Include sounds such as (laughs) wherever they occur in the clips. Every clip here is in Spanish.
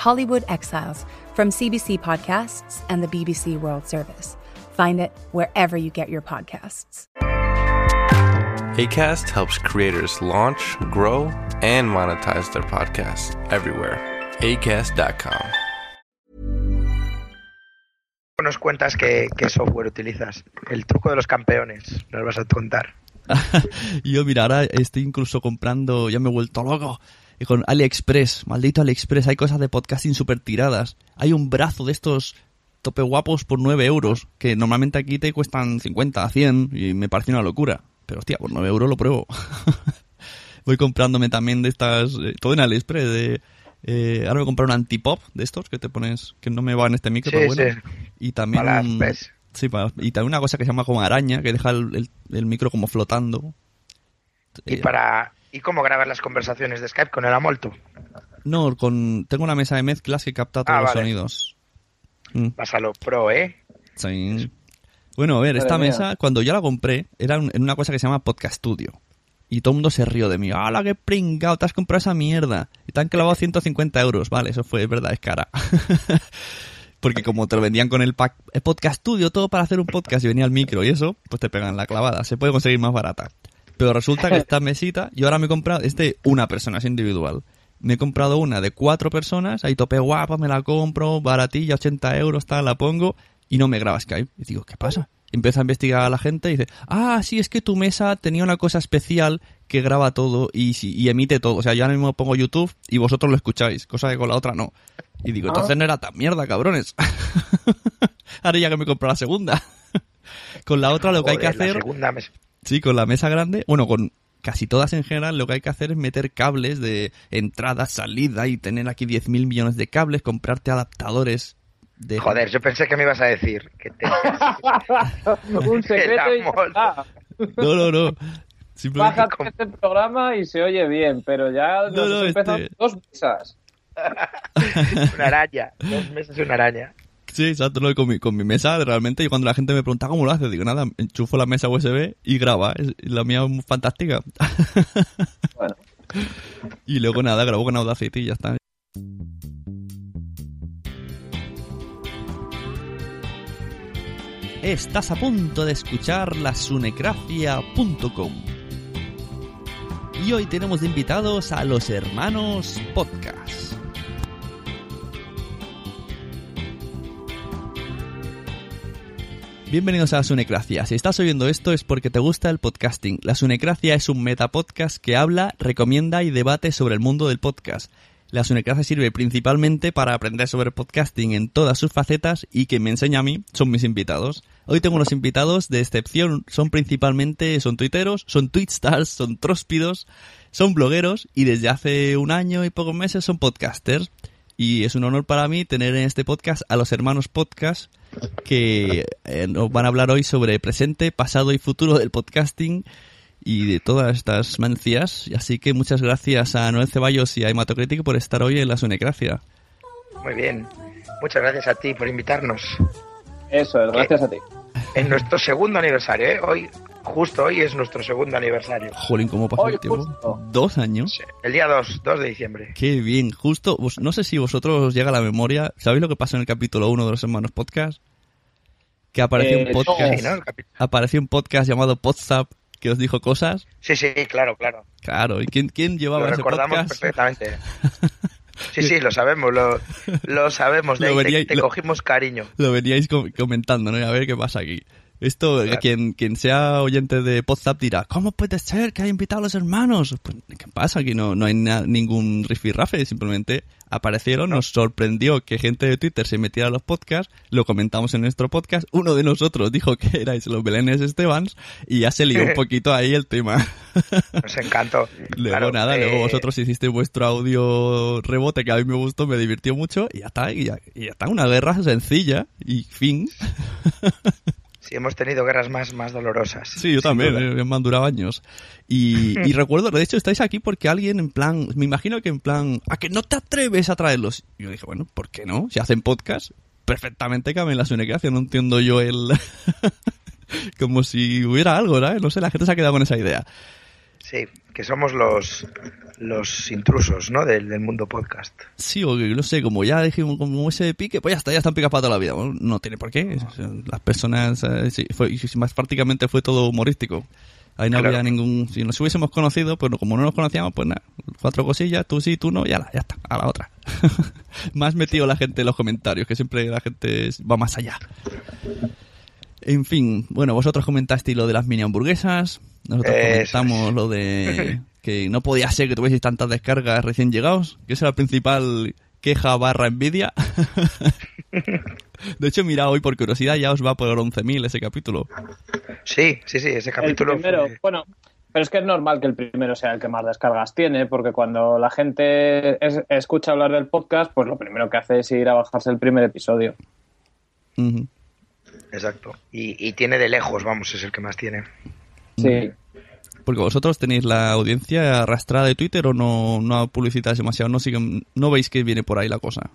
Hollywood Exiles from CBC Podcasts and the BBC World Service. Find it wherever you get your podcasts. ACAST helps creators launch, grow, and monetize their podcasts everywhere. ACAST.com. Nos cuentas qué, qué software utilizas. El truco de los campeones, nos vas a contar. (laughs) Yo, mira, ahora estoy incluso comprando, ya me he vuelto loco, y con AliExpress, maldito AliExpress, hay cosas de podcasting súper tiradas. Hay un brazo de estos tope guapos por 9 euros, que normalmente aquí te cuestan 50, 100, y me parece una locura. Pero hostia, por 9 euros lo pruebo. (laughs) Voy comprándome también de estas, eh, todo en AliExpress, de... Eh, ahora voy a comprar un antipop de estos que te pones, que no me va en este micro, Sí, pero bueno. sí. Y también, Para un- sí, para- y también una cosa que se llama como araña, que deja el, el- el micro como flotando. Y Eh, para ¿y cómo grabas las conversaciones de Skype con el Amolto? No, con, tengo una mesa de mezclas que capta todos Ah, los vale. sonidos. Mm, Vas a lo pro, ¿eh? sí. Bueno, a ver, esta Madre mía. mesa, cuando yo la compré, era un- en una cosa que se llama Podcast Studio. Y todo el mundo se rió de mí. ¡Hala, qué pringao! Te has comprado esa mierda. Y te han clavado (laughs) 150 euros. Vale, eso fue, es verdad, es cara. (laughs) Porque como te lo vendían con el pack eh, Podcast Studio, todo para hacer un podcast y venía el micro y eso, pues te pegan la clavada. Se puede conseguir más barata. Pero resulta que esta mesita, yo ahora me he comprado, es de una persona, es individual. Me he comprado una de cuatro personas, ahí tope guapa, me la compro, baratilla, 80 euros, tal, la pongo, y no me graba Skype. Y digo, ¿qué pasa? Empieza a investigar a la gente y dice, ah, sí, es que tu mesa tenía una cosa especial que graba todo y, y emite todo. O sea, yo ahora mismo pongo YouTube y vosotros lo escucháis, cosa que con la otra no. Y digo, entonces no era tan mierda, cabrones. (laughs) ahora ya que me compro la segunda. (laughs) con la otra lo que hay que Joder, la hacer... segunda. Sí, con la mesa grande, bueno, con casi todas en general, lo que hay que hacer es meter cables de entrada, salida y tener aquí 10.000 millones de cables, comprarte adaptadores de... Joder, yo pensé que me ibas a decir que te... (laughs) Un secreto y ah, No, no, no. Simplemente... Baja este programa y se oye bien, pero ya nos No, no, este- dos mesas. (laughs) una araña. Dos meses una araña. Sí, exacto, no, con, mi, con mi mesa, realmente, y cuando la gente me pregunta cómo lo hace, digo, nada, enchufo la mesa USB y graba. Es- la mía es fantástica. (laughs) Bueno, y luego nada, grabo con Audacity y ya está. Estás a punto de escuchar la sunecracia.com. Y hoy tenemos de invitados a los hermanos Podcast. Bienvenidos a la Sunecracia. Si estás oyendo esto es porque te gusta el podcasting. La Sunecracia es un metapodcast que habla, recomienda y debate sobre el mundo del podcast. La Sunecracia sirve principalmente para aprender sobre podcasting en todas sus facetas y quien me enseña a mí son mis invitados. Hoy tengo unos invitados de excepción, son principalmente, son tuiteros, son tweetstars, son tróspidos, son blogueros y desde hace un año y pocos meses son podcasters. Y es un honor para mí tener en este podcast a los hermanos podcast que eh, nos van a hablar hoy sobre presente, pasado y futuro del podcasting y de todas estas mancias. Así que muchas gracias a Noel Ceballos y a Hematocritic por estar hoy en la Sunecracia. Muy bien. Muchas gracias a ti por invitarnos. eso es, gracias a ti. En nuestro segundo aniversario, ¿eh? Hoy, justo hoy es nuestro segundo aniversario. Jolín, ¿cómo pasa Hoy el tiempo? justo. Dos años. Sí, El día 2, 2 de diciembre. Qué bien. Justo, vos- no sé si vosotros os llega a la memoria. ¿Sabéis lo que pasó en el capítulo 1 de los hermanos podcast? Que apareció Eh, un podcast. Sí, ¿no? Apareció un podcast llamado Podzap que os dijo cosas. Sí, sí, claro, claro. Claro, ¿y quién, quién llevaba Lo ese recordamos podcast? perfectamente. (laughs) Sí, sí, lo sabemos, lo, lo sabemos. De Lo ahí te- te, lo- cogimos cariño. Lo veníais com- comentando, ¿no? Y A ver qué pasa aquí. Esto, Claro. quien, quien sea oyente de Podzap dirá, ¿cómo puede ser que haya invitado a los hermanos? Pues, ¿qué pasa? Aquí no, no hay ningún rifirrafe, simplemente aparecieron, nos sorprendió que gente de Twitter se metiera a los podcasts, lo comentamos en nuestro podcast, uno de nosotros dijo que erais los Belenes Estebans y ya se lió un poquito ahí el tema. (laughs) Nos encantó. Luego Claro, nada, eh, luego vosotros hicisteis vuestro audio rebote que a mí me gustó, me divirtió mucho y ya está, y ya, y ya está, una guerra sencilla y fin. (laughs) Sí, hemos tenido guerras más, más dolorosas. Sí, yo también, eh, me han durado años. Y, y recuerdo, de hecho, estáis aquí porque alguien en plan, me imagino que en plan, ¿a que no te atreves a traerlos? Y yo dije, bueno, ¿por qué no? Si hacen podcast, perfectamente caben las gracia, no entiendo yo el... (laughs) Como si hubiera algo, ¿verdad? No sé, la gente se ha quedado con esa idea. Sí, que somos los, los intrusos, ¿no? Del, del mundo podcast. Sí, o que no sé, como ya dijimos, como ese pique, pues ya está, ya están picadas para toda la vida. Bueno, no tiene por qué. Las personas, eh, sí, fue, y más prácticamente fue todo humorístico. Ahí no Claro. había ningún. Si nos hubiésemos conocido, pues no, como no nos conocíamos, pues nada, cuatro cosillas, tú sí, tú no, ya, la- ya está, a la otra. (laughs) más metido la gente en los comentarios, que siempre la gente va más allá. En fin, bueno, vosotros comentasteis lo de las mini hamburguesas, nosotros Eso comentamos es. lo de (laughs) que no podía ser que tuvieseis tantas descargas recién llegados, que esa era la principal queja barra envidia. (laughs) De hecho, mira, hoy por curiosidad ya os va por 11.000 ese capítulo. Sí, sí, sí, ese El capítulo primero, fue- bueno, pero es que es normal que el primero sea el que más descargas tiene, porque cuando la gente es- escucha hablar del podcast, pues lo primero que hace es ir a bajarse el primer episodio. Exacto. Y, y tiene de lejos, vamos, es el que más tiene. Sí. Porque vosotros tenéis la audiencia arrastrada de Twitter o no, no publicitáis demasiado, no siguen, no veis que viene por ahí la cosa.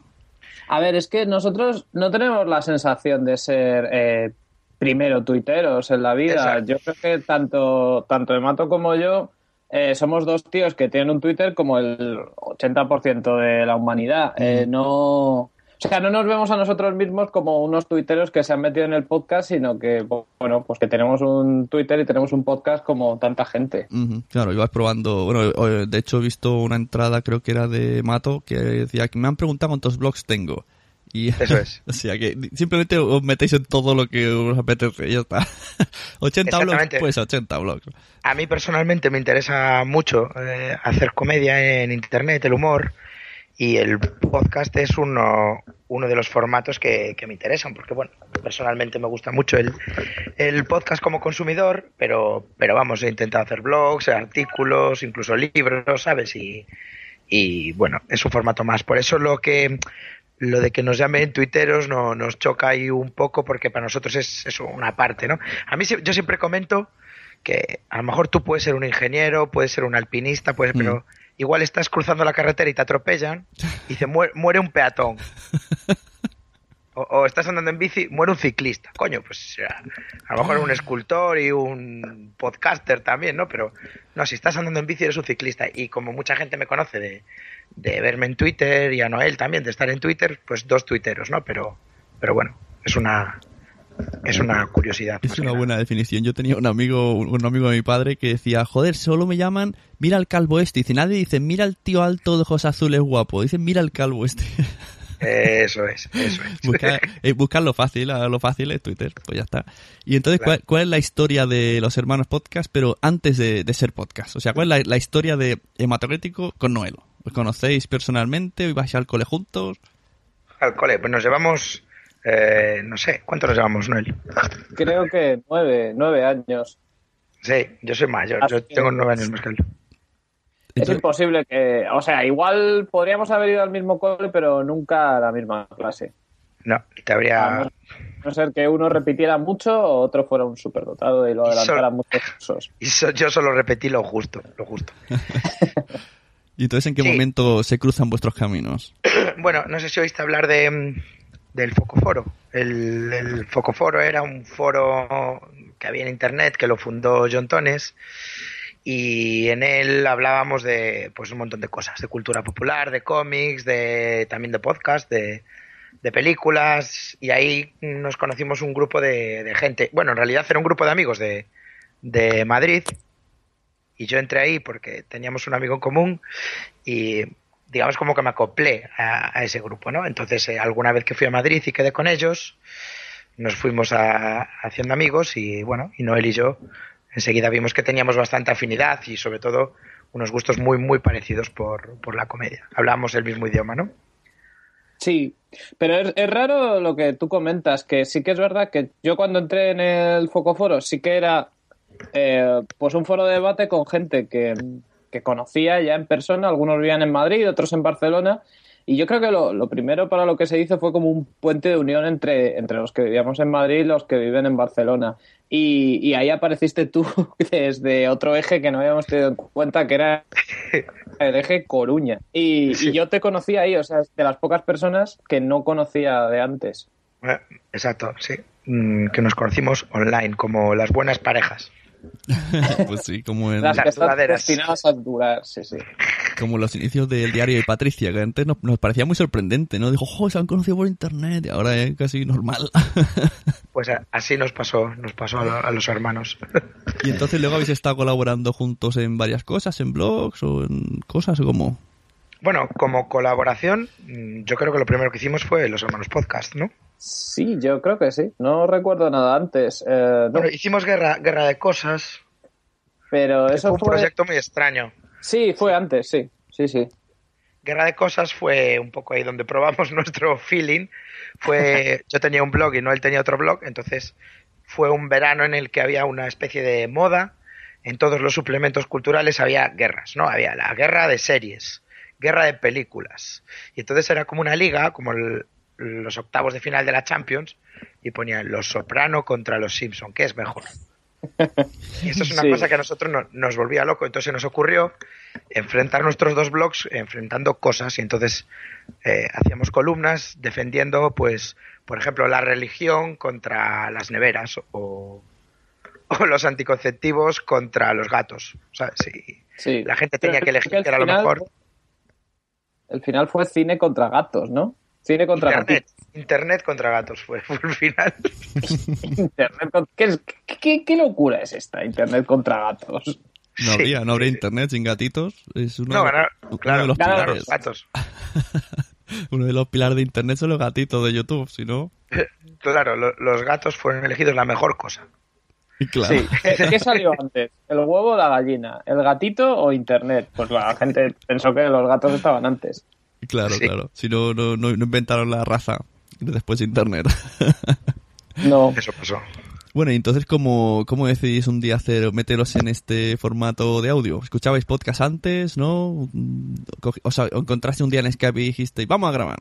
A ver, es que nosotros no tenemos la sensación de ser eh, primero tuiteros en la vida. Exacto. Yo creo que tanto, tanto Emato como yo eh, somos dos tíos que tienen un Twitter como el 80% de la humanidad. Eh, no. O sea, no nos vemos a nosotros mismos como unos tuiteros que se han metido en el podcast, sino que, bueno, pues que tenemos un Twitter y tenemos un podcast como tanta gente. Claro, ibas probando. Bueno, eh, de hecho he visto una entrada, creo que era de Mato, que decía que me han preguntado cuántos blogs tengo. Y, (laughs) Eso es. o sea que simplemente os metéis en todo lo que os apetece y ya está. (laughs) 80 blogs, Exactamente. pues 80 blogs. A mí personalmente me interesa mucho eh, hacer comedia en internet, el humor, y el podcast es uno, uno de los formatos que, que me interesan, porque bueno, personalmente me gusta mucho el, el podcast como consumidor, pero, pero vamos, he intentado hacer blogs, artículos, incluso libros, ¿sabes? Y, y bueno, es un formato más. Por eso lo que lo de que nos llamen tuiteros no, nos choca ahí un poco porque para nosotros es, es una parte, ¿no? A mí yo siempre comento que a lo mejor tú puedes ser un ingeniero, puedes ser un alpinista, puedes, Mm. pero igual estás cruzando la carretera y te atropellan y dice muere, muere un peatón. O, o estás andando en bici, muere un ciclista. Coño, pues a, lo mejor un escultor y un podcaster también, ¿no? Pero no, si estás andando en bici eres un ciclista. Y como mucha gente me conoce de, de verme en Twitter y a Noel también de estar en Twitter, pues dos tuiteros, ¿no? Pero, pero bueno, es una es una curiosidad. Es una buena definición. Yo tenía un amigo, un amigo de mi padre que decía, joder, solo me llaman, mira al calvo este. Dice, nadie dice, mira al tío alto de ojos azules guapo. Dicen, mira al calvo este. (laughs) Eso es, eso es. buscar, eh, buscar lo fácil, lo fácil es Twitter, pues ya está. Y entonces, Claro. ¿cuál, cuál es la historia de los hermanos podcast, pero antes de, de ser podcast? O sea, ¿cuál es la, la historia de Hematocrítico con Noel? ¿Os conocéis personalmente? ¿Vais al cole juntos? Al cole, pues nos llevamos, eh, no sé, ¿cuánto nos llevamos, Noel? Creo que nueve, nueve años. Sí, yo soy mayor, yo tengo nueve años más que él. Es imposible que, o sea, igual podríamos haber ido al mismo cole, pero nunca a la misma clase. No, te habría... A no ser que uno repitiera mucho o otro fuera un superdotado y lo adelantara muchos cursos. (laughs) Y so- yo solo repetí lo justo, lo justo. (laughs) ¿Y entonces en qué Sí. momento se cruzan vuestros caminos? (clears throat) Bueno, no sé si oíste hablar de mm, del Focoforo. El, el Focoforo era un foro que había en internet que lo fundó John Tones y en él hablábamos de pues un montón de cosas, de cultura popular, de cómics, de también de podcast, de, de películas y ahí nos conocimos un grupo de, de gente. Bueno, en realidad era un grupo de amigos de, de Madrid y yo entré ahí porque teníamos un amigo en común y digamos como que me acoplé a, ese grupo, ¿no? Entonces, eh, alguna vez que fui a Madrid y quedé con ellos, nos fuimos a, haciendo amigos y bueno, y Noel y yo enseguida vimos que teníamos bastante afinidad y sobre todo unos gustos muy, muy parecidos por, por la comedia. Hablábamos el mismo idioma, ¿no? Sí, pero es, raro lo que tú comentas, que sí que es verdad que yo cuando entré en el Focoforo sí que era eh, pues un foro de debate con gente que, que, conocía ya en persona, algunos vivían en Madrid, otros en Barcelona, y yo creo que lo, lo, primero para lo que se hizo fue como un puente de unión entre, entre los que vivíamos en Madrid y los que viven en Barcelona. Y, ahí apareciste tú (laughs) desde otro eje que no habíamos tenido en cuenta, que era el eje Coruña. Y, yo te conocí ahí, o sea, de las pocas personas que no conocía de antes. Eh, exacto, sí. Mm, que nos conocimos online, como las buenas parejas. (laughs) pues sí, como en las destinadas a durar, sí, sí. Como los inicios del diario de Patricia, que antes nos, parecía muy sorprendente, ¿no? Dijo, ¡oh, se han conocido por internet! Y ahora es casi normal. (laughs) pues así nos pasó, nos pasó a, los hermanos. y entonces luego habéis estado colaborando juntos en varias cosas, en blogs o en cosas como... Bueno, como colaboración, mm, yo creo que lo primero que hicimos fue los hermanos podcast, ¿no? Sí, yo creo que sí. No recuerdo nada antes. Eh, bueno, hicimos guerra, guerra de cosas. Pero eso fue un proyecto muy extraño. Sí, fue antes, sí. Sí, sí. Guerra de cosas fue un poco ahí donde probamos (laughs) nuestro feeling. Fue, (laughs) yo tenía un blog y no él tenía otro blog, entonces fue un verano en el que había una especie de moda. En todos los suplementos culturales había guerras, ¿no? Había la guerra de series, guerra de películas. Y entonces era como una liga, como el, los octavos de final de la Champions y ponían Los Soprano contra los Simpson, ¿qué es mejor? Y esto es una cosa que a nosotros nos volvía loco, entonces nos ocurrió enfrentar nuestros dos blogs enfrentando cosas y entonces eh, hacíamos columnas defendiendo, pues, por ejemplo, la religión contra las neveras o, los anticonceptivos contra los gatos. O sea, si la gente tenía que elegir que era lo mejor. El final fue cine contra gatos, ¿no? Cine contra Internet. Internet contra gatos fue, el final. (laughs) Internet ¿Qué, ¿Qué, locura es esta? Internet contra gatos. No habría, no habría internet sin gatitos. Es uno, no, claro, de los pilares. gatos. (laughs) uno de los pilares de internet son los gatitos de YouTube, si no. (laughs) Claro, los gatos fueron elegidos la mejor cosa. (laughs) Claro. Sí. ¿Qué, (laughs) salió antes? ¿El huevo o la gallina? ¿El gatito o internet? Pues la gente pensó que los gatos estaban antes. Claro, claro. Si no, no, no, inventaron la raza después de Internet. (laughs) no. Eso pasó. Bueno, y entonces, ¿cómo, ¿cómo decidís un día hacer, meteros en este formato de audio? ¿Escuchabais podcast antes, no? O sea, encontraste un día en Skype y dijiste, vamos a grabar.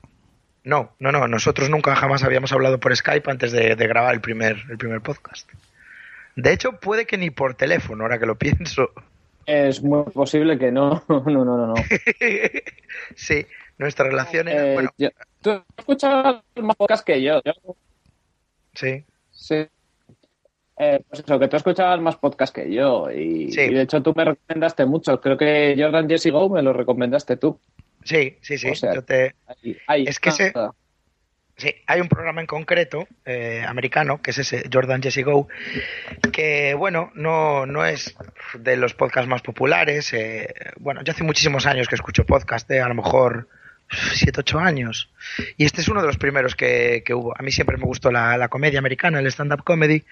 No, no, no. Nosotros nunca jamás habíamos hablado por Skype antes de, de grabar el primer, el primer podcast. De hecho, puede que ni por teléfono, ahora que lo (laughs) pienso. Es muy posible que no. (laughs) No, no, no, no. (laughs) sí, nuestra relación era, eh, bueno, tú escuchabas más podcast que yo, Sí. Sí. Eh, pues eso, que tú escuchabas más podcast que yo y, de hecho tú me recomendaste mucho. Creo que Jordan Jesse Go me lo recomendaste tú. Sí, sí, sí. yo te... es que ese... Sí, hay un programa en concreto eh, americano, que es ese Jordan Jesse Go, que bueno, no, no es de los podcasts más populares. bueno, yo hace muchísimos años que escucho podcast, a lo mejor 7, 8 años. Y este es uno de los primeros que, hubo. A mí siempre me gustó la, comedia americana, el stand-up comedy.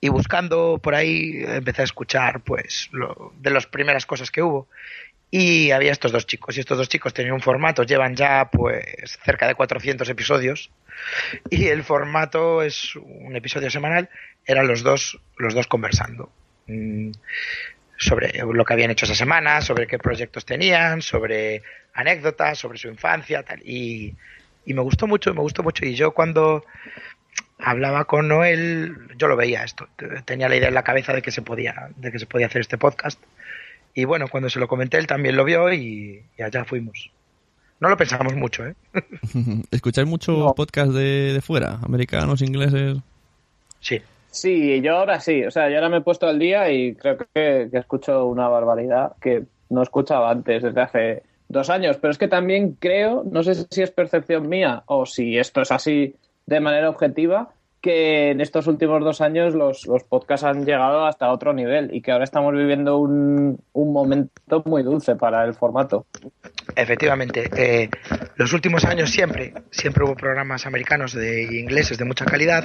Y buscando por ahí empecé a escuchar pues lo, de las primeras cosas que hubo. Y había estos dos chicos. Y estos dos chicos tenían un formato, llevan ya pues cerca de 400 episodios. Y el formato es un episodio semanal. Eran los dos, los dos conversando. Mm, sobre lo que habían hecho esa semana, sobre qué proyectos tenían, sobre anécdotas, sobre su infancia, tal. Y, y me gustó mucho, me gustó mucho. Y yo cuando hablaba con Noel, yo lo veía esto, tenía la idea en la cabeza de que se podía, de que se podía hacer este podcast. Y bueno, cuando se lo comenté, él también lo vio y, allá fuimos. No lo pensamos mucho, ¿eh? (laughs) ¿Escucháis mucho podcast de, de fuera? ¿Americanos, ingleses? Sí. Sí, yo ahora sí. O sea, yo ahora me he puesto al día y creo que, escucho una barbaridad que no escuchaba antes, desde hace dos años. Pero es que también creo, no sé si es percepción mía o si esto es así de manera objetiva, que en estos últimos dos años los, los podcasts han llegado hasta otro nivel y que ahora estamos viviendo un, un momento muy dulce para el formato. Efectivamente, eh, los últimos años siempre, siempre hubo programas americanos de, ingleses de mucha calidad,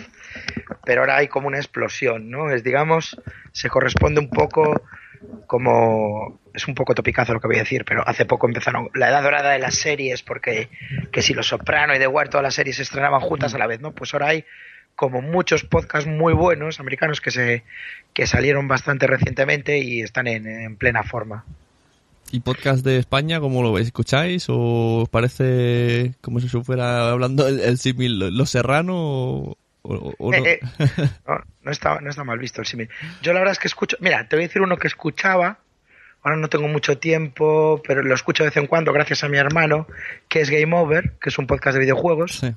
pero ahora hay como una explosión, ¿no? Es, digamos, se corresponde un poco como es un poco topicazo lo que voy a decir, pero hace poco empezaron la edad dorada de las series, porque que si Los Soprano y The Wire, todas las series se estrenaban juntas a la vez, ¿no? Pues ahora hay como muchos podcasts muy buenos americanos que se que salieron bastante recientemente y están en, en plena forma. ¿Y podcast de España, cómo lo veis? ¿Escucháis? ¿O os parece como si se fuera hablando el, el símil Los Serrano? O, o- o no? Eh, eh, (laughs) no, no está, no está mal visto el símil. Yo la verdad es que escucho, mira, te voy a decir uno que escuchaba, ahora no tengo mucho tiempo, pero lo escucho de vez en cuando gracias a mi hermano, que es Game Over, que es un podcast de videojuegos. Sí.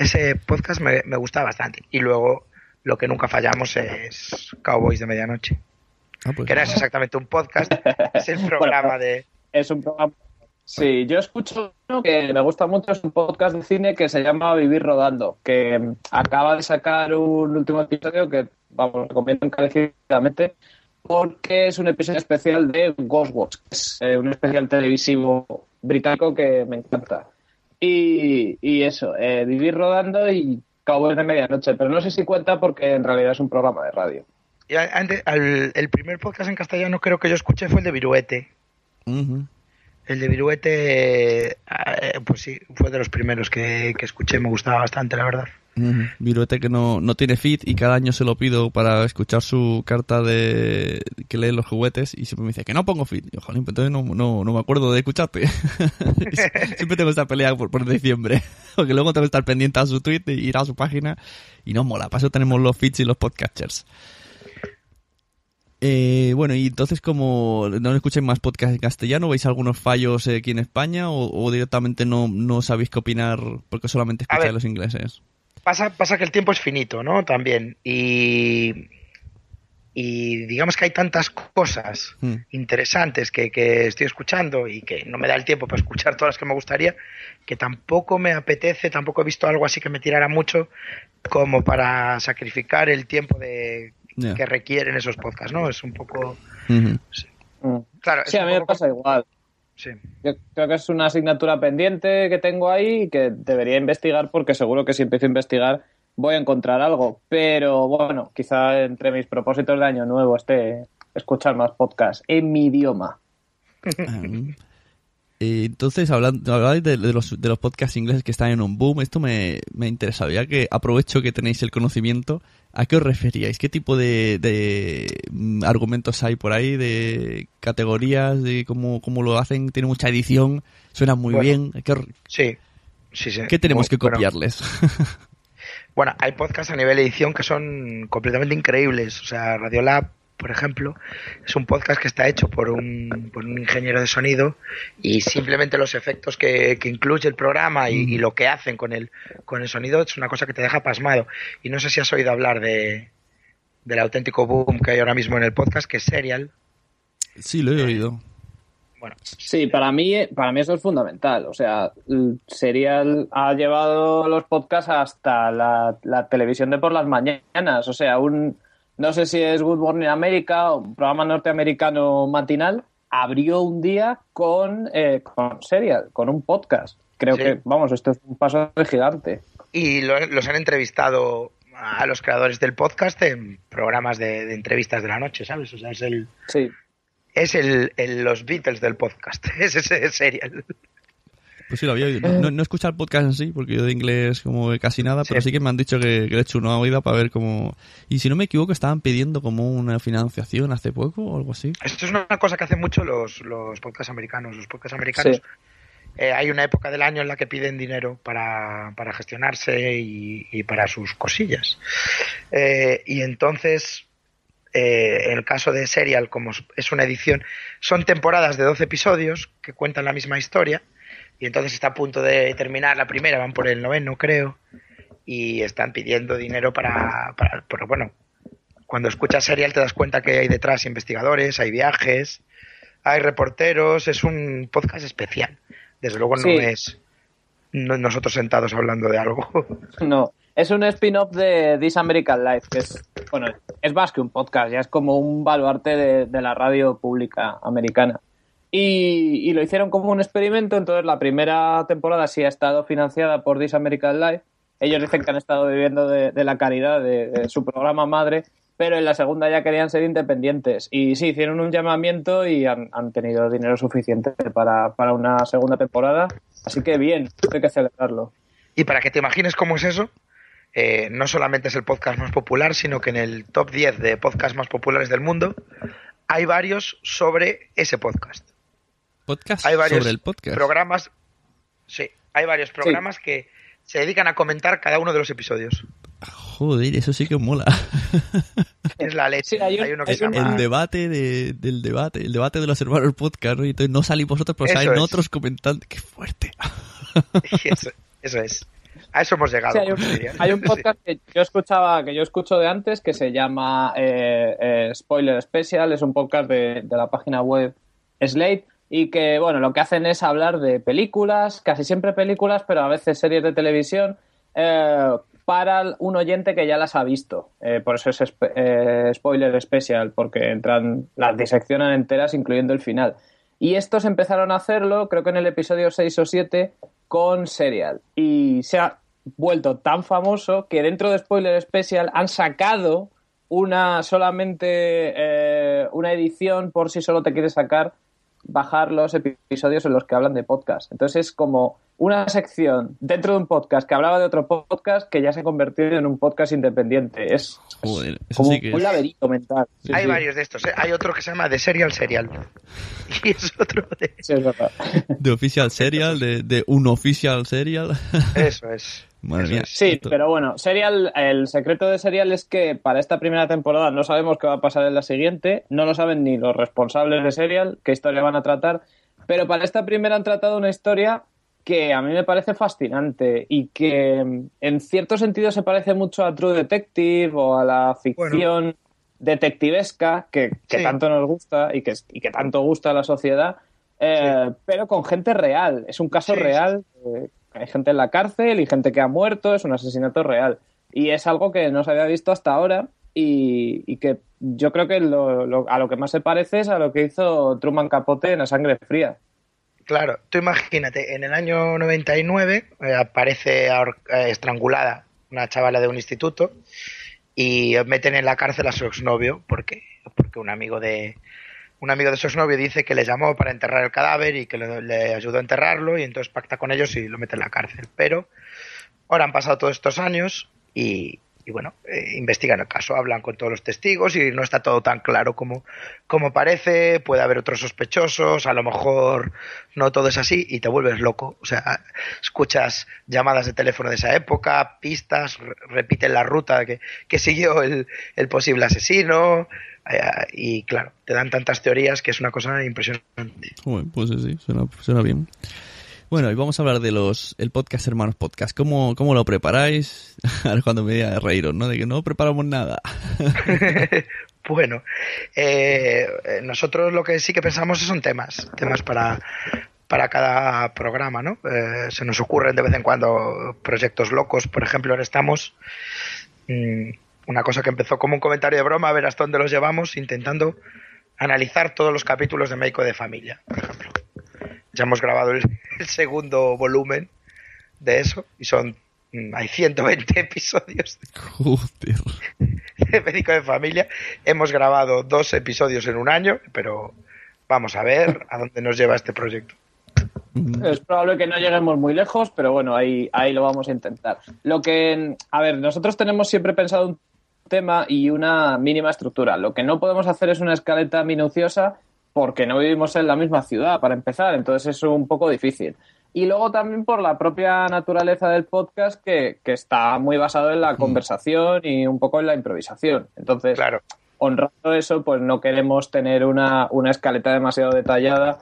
Ese podcast me, me gusta bastante. Y luego lo que nunca fallamos es Cowboys de Medianoche, Ah, pues- que no es exactamente un podcast, es el (laughs) programa de... Es un programa. Sí, yo escucho uno que me gusta mucho, es un podcast de cine que se llama Vivir Rodando, que mm, acaba de sacar un último episodio que, vamos, recomiendo encarecidamente, porque es un episodio especial de Ghostwatch, que es eh, un especial televisivo británico que me encanta. Y, y eso, eh, Vivir Rodando y Cowboys de Medianoche, pero no sé si cuenta porque en realidad es un programa de radio. Y antes, al- el primer podcast en castellano creo que yo escuché fue el de Viruete. El de Viruete, eh, pues sí, fue de los primeros que, que escuché, me gustaba bastante, la verdad. Viruete que no, no tiene feed y cada año se lo pido para escuchar su carta de que lee los juguetes y siempre me dice que no pongo feed. Y yo, jolín, entonces no, no, no me acuerdo de escucharte. (laughs) siempre tengo esta pelea por, por diciembre. (laughs) Porque luego tengo que estar pendiente a su tweet y ir a su página y no mola. Para eso tenemos los feeds y los podcasters. Eh, bueno, y entonces como no escucháis más podcast en castellano, ¿veis algunos fallos aquí en España o, o directamente no, no sabéis qué opinar porque solamente escucháis los ingleses? Pasa, pasa que el tiempo es finito, ¿no? También. Y, y digamos que hay tantas cosas Hmm. interesantes que, que estoy escuchando y que no me da el tiempo para escuchar todas las que me gustaría, que tampoco me apetece, tampoco he visto algo así que me tirara mucho como para sacrificar el tiempo de que requieren esos podcasts, ¿no? Es un poco... Claro, Sí, a mí me pasa igual. Sí. Yo creo que es una asignatura pendiente que tengo ahí y que debería investigar porque seguro que si empiezo a investigar voy a encontrar algo. Pero bueno, quizá entre mis propósitos de año nuevo esté escuchar más podcasts en mi idioma. (laughs) Eh, entonces, hablando, hablabais de, de los, de los podcasts ingleses que están en un boom, esto me, me ha interesado. Ya que aprovecho que tenéis el conocimiento, ¿a qué os referíais? ¿Qué tipo de, de, mm, argumentos hay por ahí? ¿De categorías? ¿De cómo, cómo lo hacen? ¿Tiene mucha edición? ¿Suena muy Bueno. bien? ¿Qué, Sí. Sí, sí. qué tenemos que Bueno, copiarles? Bueno, hay podcasts a nivel edición que son completamente increíbles. O sea, Radiolab, por ejemplo, es un podcast que está hecho por un, por un ingeniero de sonido y simplemente los efectos que, que incluye el programa y, y lo que hacen con el, con el sonido es una cosa que te deja pasmado. Y no sé si has oído hablar de del auténtico boom que hay ahora mismo en el podcast, que es Serial. sí, lo he oído. Bueno, Sí, para mí, para mí eso es fundamental. O sea, Serial ha llevado los podcasts hasta la, la televisión de por las mañanas. O sea, un no sé si es Good Morning America, un programa norteamericano matinal, abrió un día con, eh, con Serial, con un podcast. Creo Sí. que, vamos, esto es un paso de gigante. y lo- los han entrevistado a los creadores del podcast en programas de, de entrevistas de la noche, ¿sabes? O sea, es el, Sí. es el, el- los Beatles del podcast, (laughs) es ese serial. Pues sí, lo había oído. No, no he escuchado el podcast en sí, porque yo de inglés como casi nada, pero Sí. sí que me han dicho que, que le he hecho una oída para ver cómo... Y si no me equivoco, estaban pidiendo como una financiación hace poco o algo así. Esto es una cosa que hacen mucho los, los podcasts americanos. Los podcasts americanos, Sí. eh, hay una época del año en la que piden dinero para, para gestionarse y, y para sus cosillas. Eh, y entonces, eh, en el caso de Serial, como es una edición, son temporadas de 12 episodios que cuentan la misma historia. Y entonces está a punto de terminar la primera, van por el noveno, creo. Y están pidiendo dinero para, para pero bueno, cuando escuchas serial te das cuenta que hay detrás investigadores, hay viajes, hay reporteros, es un podcast especial. Desde luego no Sí. es no- nosotros sentados hablando de algo. (laughs) No. Es un spin-off de This American Life, que es, bueno, es más que un podcast, ya es como un baluarte de, de la radio pública americana. Y, lo hicieron como un experimento, entonces la primera temporada sí ha estado financiada por This American Life. Ellos dicen que han estado viviendo de, la caridad de, de, su programa madre, pero en la segunda ya querían ser independientes. Y sí, hicieron un llamamiento y han, han tenido dinero suficiente para, para, una segunda temporada. Así que bien, hay que celebrarlo. Y para que te imagines cómo es eso, eh, no solamente es el podcast más popular, sino que en el top 10 de podcasts más populares del mundo hay varios sobre ese podcast. ¿Podcast hay varios sobre el podcast? Programas, sí, hay varios programas sí. que se dedican a comentar cada uno de los episodios. Joder, eso sí que mola. (laughs) Es la leche. Sí, hay un- hay uno que hay se llama... El debate de, del debate, el debate de los hermanos podcast, ¿no? Y entonces no salís vosotros, pero salen es. otros comentando. ¡Qué fuerte! (laughs) Eso, eso es. A eso hemos llegado. Sí, hay, un, hay (laughs) podcast que yo escuchaba, que yo escucho de antes, que se llama eh, eh, Spoiler Special, es un podcast de, de la página web Slate, y que, bueno, lo que hacen es hablar de películas, casi siempre películas, pero a veces series de televisión, eh, para un oyente que ya las ha visto. Eh, por eso es eh, Spoiler Special, porque entran, las diseccionan enteras, incluyendo el final. Y estos empezaron a hacerlo, creo que en el episodio 6 o 7, con Serial. Y se ha vuelto tan famoso que dentro de Spoiler Special han sacado una solamente una edición por si solo te quieres sacar bajar los episodios en los que hablan de podcast. Entonces es como una sección dentro de un podcast que hablaba de otro podcast que ya se ha convertido en un podcast independiente. Es Joder, eso como sí que un es. laberinto mental. Sí, hay sí. varios de estos. ¿eh? Hay otro que se llama The Serial Serial. (laughs) Y es otro de... Sí, es verdad. De official serial, de, de un official serial. Eso es. Madre mía. Sí, Esto- pero bueno, Serial, el secreto de Serial es que para esta primera temporada no sabemos qué va a pasar en la siguiente, no lo saben ni los responsables de Serial, qué historia van a tratar, pero para esta primera han tratado una historia que a mí me parece fascinante y que mm, en cierto sentido se parece mucho a True Detective o a la ficción detectivesca que, que Sí. tanto nos gusta y que, y que tanto gusta a la sociedad, eh, pero con gente real. Es un caso Sí. real. eh, hay gente en la cárcel y gente que ha muerto, es un asesinato real. Y es algo que no se había visto hasta ahora y, que yo creo que lo- lo- a lo que más se parece es a lo que hizo Truman Capote en La Sangre Fría. Claro, tú imagínate, en el año 99 eh, aparece eh, estrangulada una chavala de un instituto y meten en la cárcel a su exnovio porque, porque un amigo de un amigo de su exnovio dice que le llamó para enterrar el cadáver y que le, ayudó a enterrarlo y entonces pacta con ellos y lo mete en la cárcel. Pero ahora han pasado todos estos años y, bueno, eh, investigan el caso, hablan con todos los testigos y no está todo tan claro como, como parece, puede haber otros sospechosos, a lo mejor no todo es así y te vuelves loco. O sea, escuchas llamadas de teléfono de esa época, pistas, re- repiten la ruta que, que siguió el, el posible asesino y claro, te dan tantas teorías que es una cosa impresionante. Joder, pues sí, suena, suena bien. Bueno, y vamos a hablar de los el podcast Hermanos Podcast. ¿Cómo, cómo lo preparáis? (laughs) Ahora cuando me diga reíros, ¿no? De que no preparamos nada. (laughs) (laughs) Bueno, eh, eh, nosotros lo que sí que pensamos son temas, temas para, para cada programa, ¿no? Eh, se nos ocurren de vez en cuando proyectos locos, por ejemplo, ahora estamos, mm, una cosa que empezó como un comentario de broma, a ver hasta dónde los llevamos, intentando analizar todos los capítulos de Médico de Familia, por ejemplo. Ya hemos grabado el, el segundo volumen de eso y son, mm, hay 120 episodios Joder. de médico de familia. Hemos grabado dos episodios en un año, pero vamos a ver a dónde nos lleva este proyecto. Es probable que no lleguemos muy lejos, pero bueno, ahí, ahí lo vamos a intentar. Lo que, a ver, nosotros tenemos siempre pensado un tema y una mínima estructura. Lo que no podemos hacer es una escaleta minuciosa porque no vivimos en la misma ciudad, para empezar, entonces es un poco difícil. Y luego también por la propia naturaleza del podcast que, que está muy basado en la conversación y un poco en la improvisación. Entonces, Claro, honrando eso, pues no queremos tener una, una escaleta demasiado detallada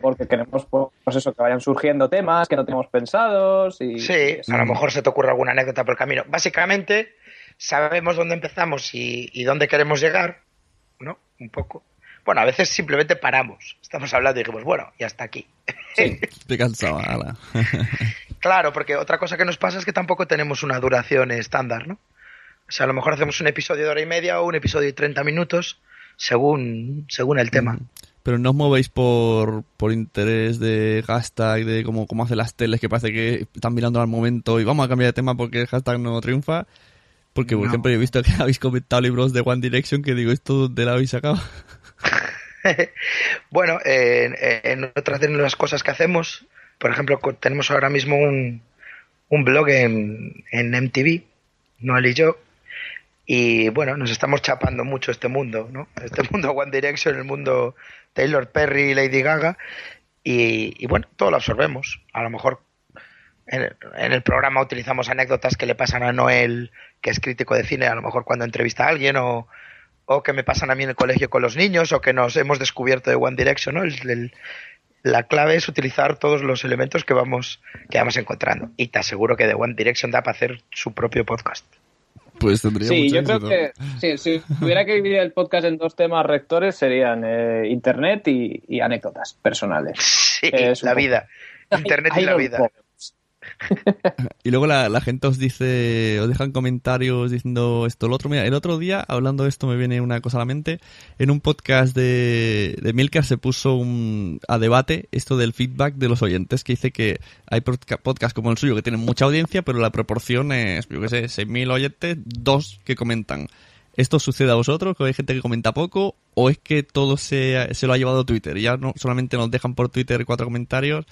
porque queremos pues eso que vayan surgiendo temas que no tenemos pensados y sí, a lo mejor se te ocurre alguna anécdota por el camino. Básicamente, sabemos dónde empezamos y, y dónde queremos llegar, ¿no? Un poco. Bueno, a veces simplemente paramos. Estamos hablando y dijimos, bueno, y hasta aquí. Sí, ala. (laughs) claro, porque otra cosa que nos pasa es que tampoco tenemos una duración estándar, ¿no? O sea, a lo mejor hacemos un episodio de hora y media o un episodio de 30 minutos, según, según el tema. Pero no os movéis por, por interés de hashtag, de cómo, cómo hacen las teles, que parece que están mirando al momento y vamos a cambiar de tema porque el hashtag no triunfa. Porque, por No. ejemplo, yo he visto que (laughs) habéis comentado libros de One Direction que digo, ¿esto dónde lo habéis sacado? (laughs) (laughs) bueno, en, en otras de las cosas que hacemos, por ejemplo, tenemos ahora mismo un, un blog en, en MTV, Noel y yo, y bueno, nos estamos chapando mucho este mundo, ¿no? Este mundo One Direction, el mundo Taylor Perry, Lady Gaga, y, y bueno, todo lo absorbemos. A lo mejor en, en el programa utilizamos anécdotas que le pasan a Noel, que es crítico de cine, a lo mejor cuando entrevista a alguien, o, o que me pasan a mí en el colegio con los niños, o que nos hemos descubierto de One Direction, ¿no? El- el- la clave es utilizar todos los elementos que vamos, que vamos encontrando. Y te aseguro que de One Direction da para hacer su propio podcast. Pues tendría Sí, mucho yo creo que sí, si tuviera que dividir el podcast en dos temas rectores serían eh, Internet y, y anécdotas personales. Sí, la vida. Internet y la vida. Y luego la, gente os dice, os dejan comentarios diciendo esto, lo otro. Mira, el otro día, hablando de esto, me viene una cosa a la mente. En un podcast de, de Milcar se puso un, a debate esto del feedback de los oyentes, que dice que hay podca- podcasts como el suyo que tienen mucha audiencia, pero la proporción es, yo qué sé, 6.000 oyentes, dos que comentan. ¿Esto sucede a vosotros? ¿Que hay gente que comenta poco? ¿O es que todo se, se lo ha llevado Twitter? Y ya no solamente nos dejan por Twitter cuatro comentarios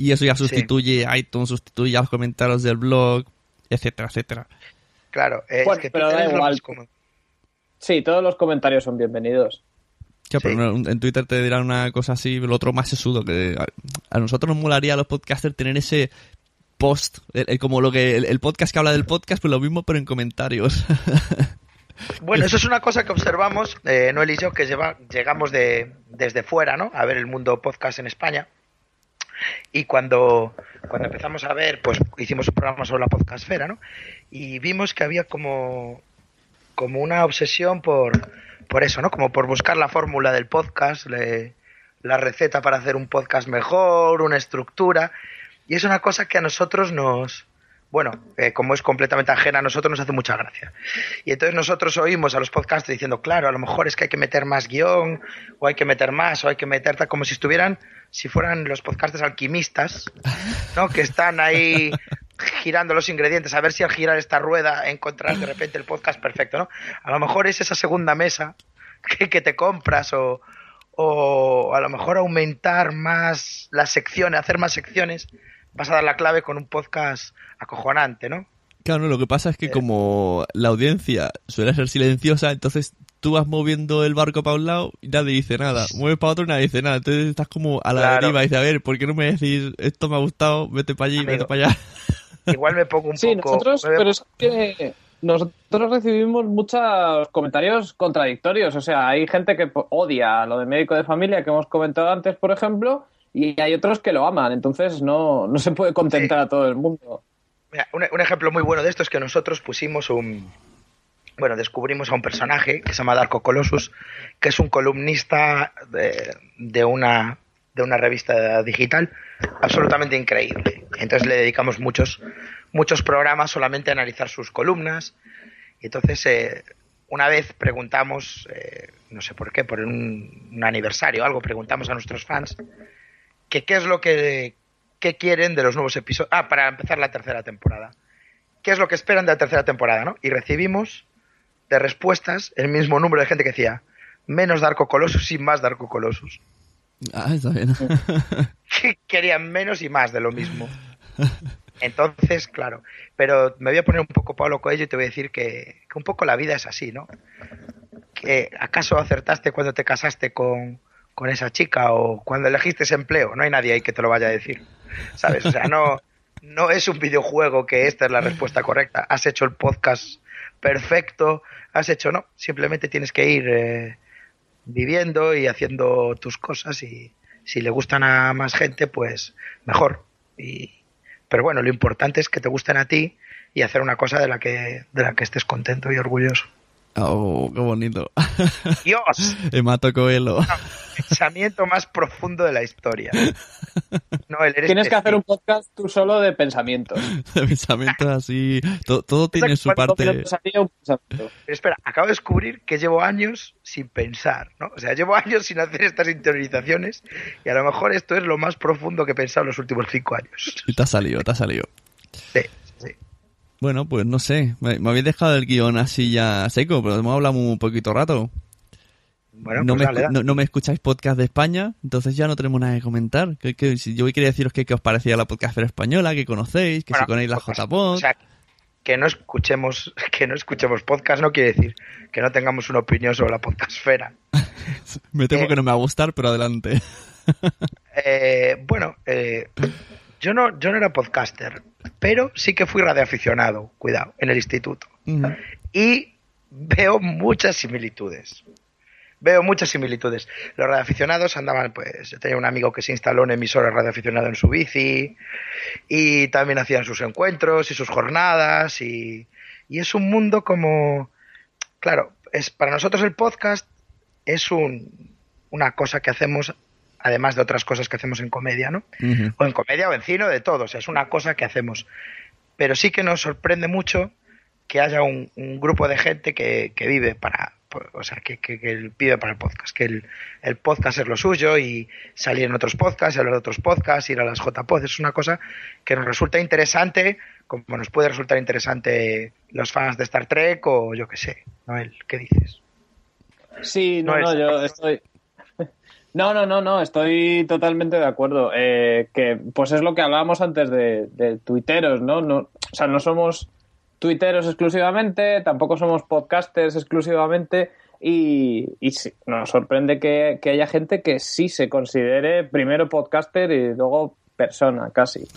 y eso ya sustituye iTunes, sustituye a los comentarios del blog, etcétera, etcétera. Claro, eh, Bueno, es que pero da igual. Sí, todos los comentarios son bienvenidos. Ya, pero Sí. en Twitter te dirán una cosa así, lo otro más sesudo, que a, a nosotros nos molaría a los podcasters tener ese post, el- el- como lo que el, el podcast que habla del podcast, pues lo mismo, pero en comentarios. (laughs) Bueno, eso es una cosa que observamos, eh, Noel y yo, que lleva, llegamos de, desde fuera, ¿no? A ver el mundo podcast en España. (laughs) Y cuando, cuando empezamos a ver, pues hicimos un programa sobre la podcastfera, ¿no? Y vimos que había como, como una obsesión por, por eso, ¿no? Como por buscar la fórmula del podcast, le- la receta para hacer un podcast mejor, una estructura. Y es una cosa que a nosotros nos, bueno, eh, como es completamente ajena a nosotros, nos hace mucha gracia. Y entonces nosotros oímos a los podcasters diciendo, claro, a lo mejor es que hay que meter más guion, o hay que meter más, o hay que meter tal, como si estuvieran, si fueran los podcasters alquimistas, ¿no? Que están ahí girando los ingredientes, a ver si al girar esta rueda encontrarás de repente el podcast perfecto, ¿no? A lo mejor es esa segunda mesa que, que te compras, o, o a lo mejor aumentar más las secciones, hacer más secciones, vas a dar la clave con un podcast acojonante, ¿no? claro, lo que pasa es que como la audiencia suele ser silenciosa, entonces tú vas moviendo el barco para un lado y nadie dice nada, mueves para otro y nadie dice nada, entonces estás como a la Claro. deriva y dices, a ver, ¿por qué no me decís esto me ha gustado, vete para allí, vete Amigo. para allá? (laughs) Igual me pongo un Sí, poco... nosotros, me- pero es que nosotros recibimos muchos comentarios contradictorios. O sea, hay gente que odia lo de médico de familia que hemos comentado antes, por ejemplo, y hay otros que lo aman. Entonces no, no se puede contentar a todo el mundo. Mira, un, un ejemplo muy bueno de esto es que nosotros pusimos un... Bueno, descubrimos a un personaje que se llama Darko Colossus, que es un columnista de, de una, de una revista digital absolutamente increíble. Entonces le dedicamos muchos, muchos programas solamente a analizar sus columnas. Y entonces, eh, una vez preguntamos, eh, no sé por qué, por un, aniversario o algo, preguntamos a nuestros fans que qué es lo que, que quieren de los nuevos episodios. Ah, para empezar la tercera temporada. ¿Qué es lo que esperan de la tercera temporada, no? Y recibimos de respuestas el mismo número de gente que decía menos Darko Colossus y más Darko Colossus. Ah, está bien. (laughs) Que querían menos y más de lo mismo. Entonces, claro. Pero me voy a poner un poco Pablo Coelho y te voy a decir que, que un poco la vida es así, ¿no? Que ¿Acaso acertaste cuando te casaste con, con esa chica o cuando elegiste ese empleo? No hay nadie ahí que te lo vaya a decir. ¿Sabes? O sea, no, no es un videojuego que esta es la respuesta correcta. Has hecho el podcast perfecto, has hecho, no. Simplemente tienes que ir eh, viviendo y haciendo tus cosas y si le gustan a más gente, pues mejor. Y, pero bueno, lo importante es que te gusten a ti y hacer una cosa de la que, de la que estés contento y orgulloso. Oh, qué bonito. (laughs) Dios, Hemato Coelho. pensamiento más profundo de la historia. Noel, eres Tienes que hacer un podcast tú solo de pensamientos. (laughs) De pensamientos así. Todo, todo tiene su parte. espera, acabo de descubrir que llevo años sin pensar, ¿no? O sea, llevo años sin hacer estas interiorizaciones y a lo mejor esto es lo más profundo que he pensado en los últimos cinco años. Y te ha salido, te ha salido. Sí. Bueno, pues no sé. Me, me habéis dejado el guion así ya seco, pero hemos hablado un poquito rato. Bueno, no, pues me, dale, escu- dale. no- no me escucháis podcast de España, entonces ya no tenemos nada que comentar. Que, yo quería deciros que, que os parecía la podcastera española, que conocéis, que Bueno, si conocéis la pues, JPod. O sea, que no escuchemos, (laughs) que no escuchemos podcast no quiere decir que no tengamos una opinión sobre la podcastfera. (laughs) me temo eh, que no me va a gustar, pero adelante. (laughs) Eh, bueno, eh, yo no, yo no era podcaster, pero sí que fui radioaficionado, cuidado, en el instituto. Y veo muchas similitudes. Veo muchas similitudes. Los radioaficionados andaban, pues, yo tenía un amigo que se instaló una emisora radioaficionado en su bici y también hacían sus encuentros y sus jornadas y, y es un mundo como, claro, es para nosotros el podcast es un, una cosa que hacemos además de otras cosas que hacemos en comedia, ¿no? O en comedia o en cine o de todo, o sea, es una cosa que hacemos. Pero sí que nos sorprende mucho que haya un, un grupo de gente que, que vive para, o sea, que, que, que vive para el podcast, que el, el podcast es lo suyo y salir en otros podcasts, hablar de otros podcasts, ir a las JPod, es una cosa que nos resulta interesante, como nos puede resultar interesante los fans de Star Trek o yo qué sé, Noel, ¿qué dices? Sí, no, No yo estoy. No, no, no, no, estoy totalmente de acuerdo. Eh, que pues es lo que hablábamos antes de, de tuiteros, ¿no? o sea, no somos tuiteros exclusivamente, tampoco somos podcasters exclusivamente. Y, y sí, nos sorprende que, que haya gente que sí se considere primero podcaster y luego persona, casi.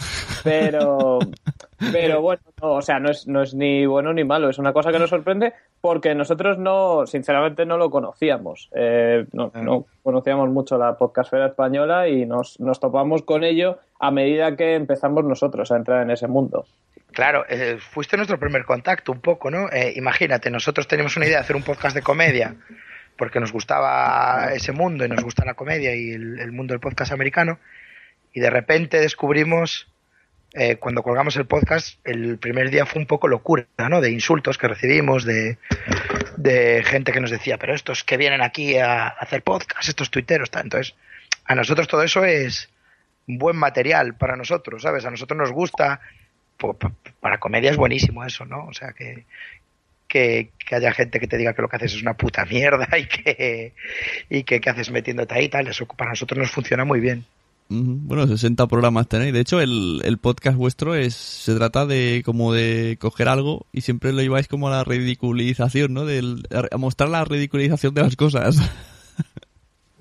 Pero, (laughs) pero bueno, no, o sea, no es, no es ni bueno ni malo, es una cosa que nos sorprende porque nosotros no, sinceramente no lo conocíamos. Eh, no, no conocíamos mucho la podcastfera española y nos, nos topamos con ello a medida que empezamos nosotros a entrar en ese mundo. Claro, eh, fuiste nuestro primer contacto un poco, ¿no? Eh, imagínate, nosotros teníamos una idea de hacer un podcast de comedia porque nos gustaba ese mundo y nos gusta la comedia y el, el mundo del podcast americano y de repente descubrimos, eh, cuando colgamos el podcast, el primer día fue un poco locura, ¿no? De insultos que recibimos, de, de gente que nos decía, pero estos que vienen aquí a hacer podcast, estos tuiteros, tal. Entonces, a nosotros todo eso es buen material para nosotros, ¿sabes? A nosotros nos gusta, para comedia es buenísimo eso, ¿no? O sea, que, que, haya gente que te diga que lo que haces es una puta mierda (laughs) y que, y que, que haces metiéndote ahí y tal, eso para nosotros nos funciona muy bien. Bueno, 60 programas tenéis. De hecho, el, el podcast vuestro es se trata de como de coger algo y siempre lo lleváis como a la ridiculización, ¿no? Del, a mostrar la ridiculización de las cosas.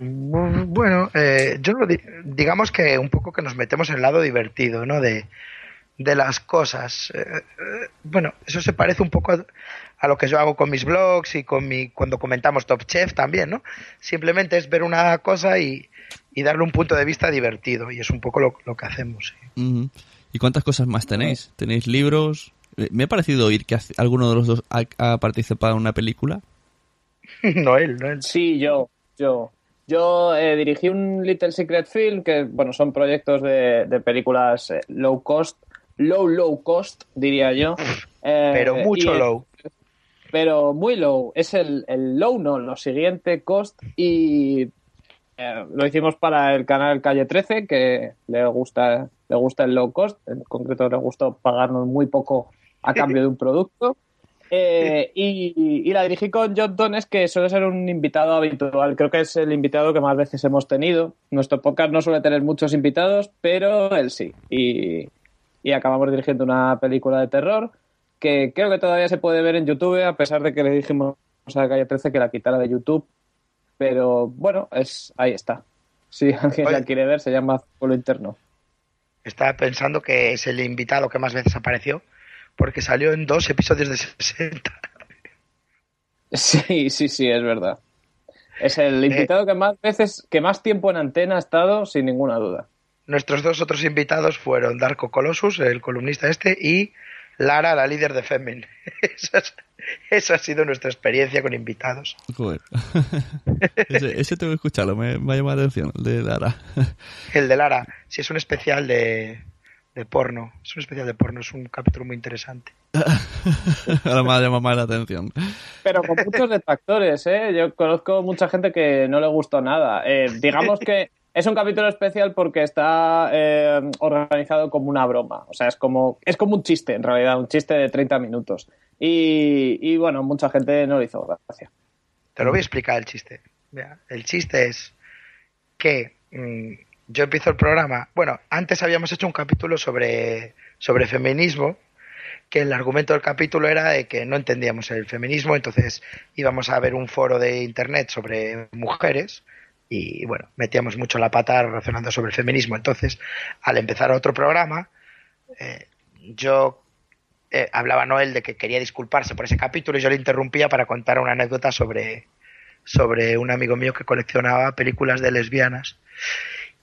Bu- Bueno, eh, yo di- digamos que un poco que nos metemos en el lado divertido, ¿no? De, de las cosas. Eh, eh, bueno, eso se parece un poco a, a lo que yo hago con mis blogs y con mi cuando comentamos Top Chef también, ¿no? Simplemente es ver una cosa y, y darle un punto de vista divertido y es un poco lo, lo que hacemos. sí. ¿Y cuántas cosas más tenéis? ¿Tenéis libros? Eh, Me ha parecido oír que hace- alguno de los dos ha, ha participado en una película. (laughs) Noel, Noel. Sí, yo, yo. Yo eh, dirigí un Little Secret Film, que bueno, son proyectos de, de películas eh, low cost, low, low cost, diría yo. (laughs) Eh, Pero mucho y, low. Pero muy low. Es el, el low, no, lo siguiente, cost. Y eh, lo hicimos para el canal Calle 13, que le gusta, le gusta el low cost. En concreto, le gustó pagarnos muy poco a (laughs) cambio de un producto. Eh, y, y la dirigí con John Tones, que suele ser un invitado habitual. Creo que es el invitado que más veces hemos tenido. Nuestro podcast no suele tener muchos invitados, pero él sí. Y, y acabamos dirigiendo una película de terror que creo que todavía se puede ver en YouTube, a pesar de que le dijimos a Calle 13 que la quitara de YouTube. Pero bueno, es ahí está. Si (laughs) alguien Oye. la quiere ver, se llama Pueblo Interno. Estaba pensando que es el invitado que más veces apareció porque salió en dos episodios de (laughs) 60. Sí, sí, sí, es verdad. Es el invitado que más veces, que más tiempo en antena ha estado, sin ninguna duda. Nuestros dos otros invitados fueron Darko Colossus, el columnista este, y Lara, la líder de Femin. (laughs) Eso, es- eso ha sido nuestra experiencia con invitados. Joder. (laughs) ese, ese tengo que escucharlo, me, me ha llamado la atención, el de Lara. (laughs) El de Lara, sí, es un especial de, de porno. Es un especial de porno, es un capítulo muy interesante. Ahora me ha llamado más la atención. Pero con muchos detractores, ¿eh? Yo conozco mucha gente que no le gustó nada. Eh, digamos que es un capítulo especial porque está eh, organizado como una broma. O sea, es como, es como un chiste, en realidad, un chiste de 30 minutos. Y, y bueno, mucha gente no le hizo gracia. Te lo voy a explicar el chiste. El chiste es que mm, yo empiezo el programa. Bueno, antes habíamos hecho un capítulo sobre, sobre feminismo, que el argumento del capítulo era de que no entendíamos el feminismo, entonces íbamos a ver un foro de internet sobre mujeres y bueno, metíamos mucho la pata razonando sobre el feminismo. Entonces, al empezar otro programa, eh, yo eh, hablaba Noel de que quería disculparse por ese capítulo y yo le interrumpía para contar una anécdota sobre, sobre un amigo mío que coleccionaba películas de lesbianas.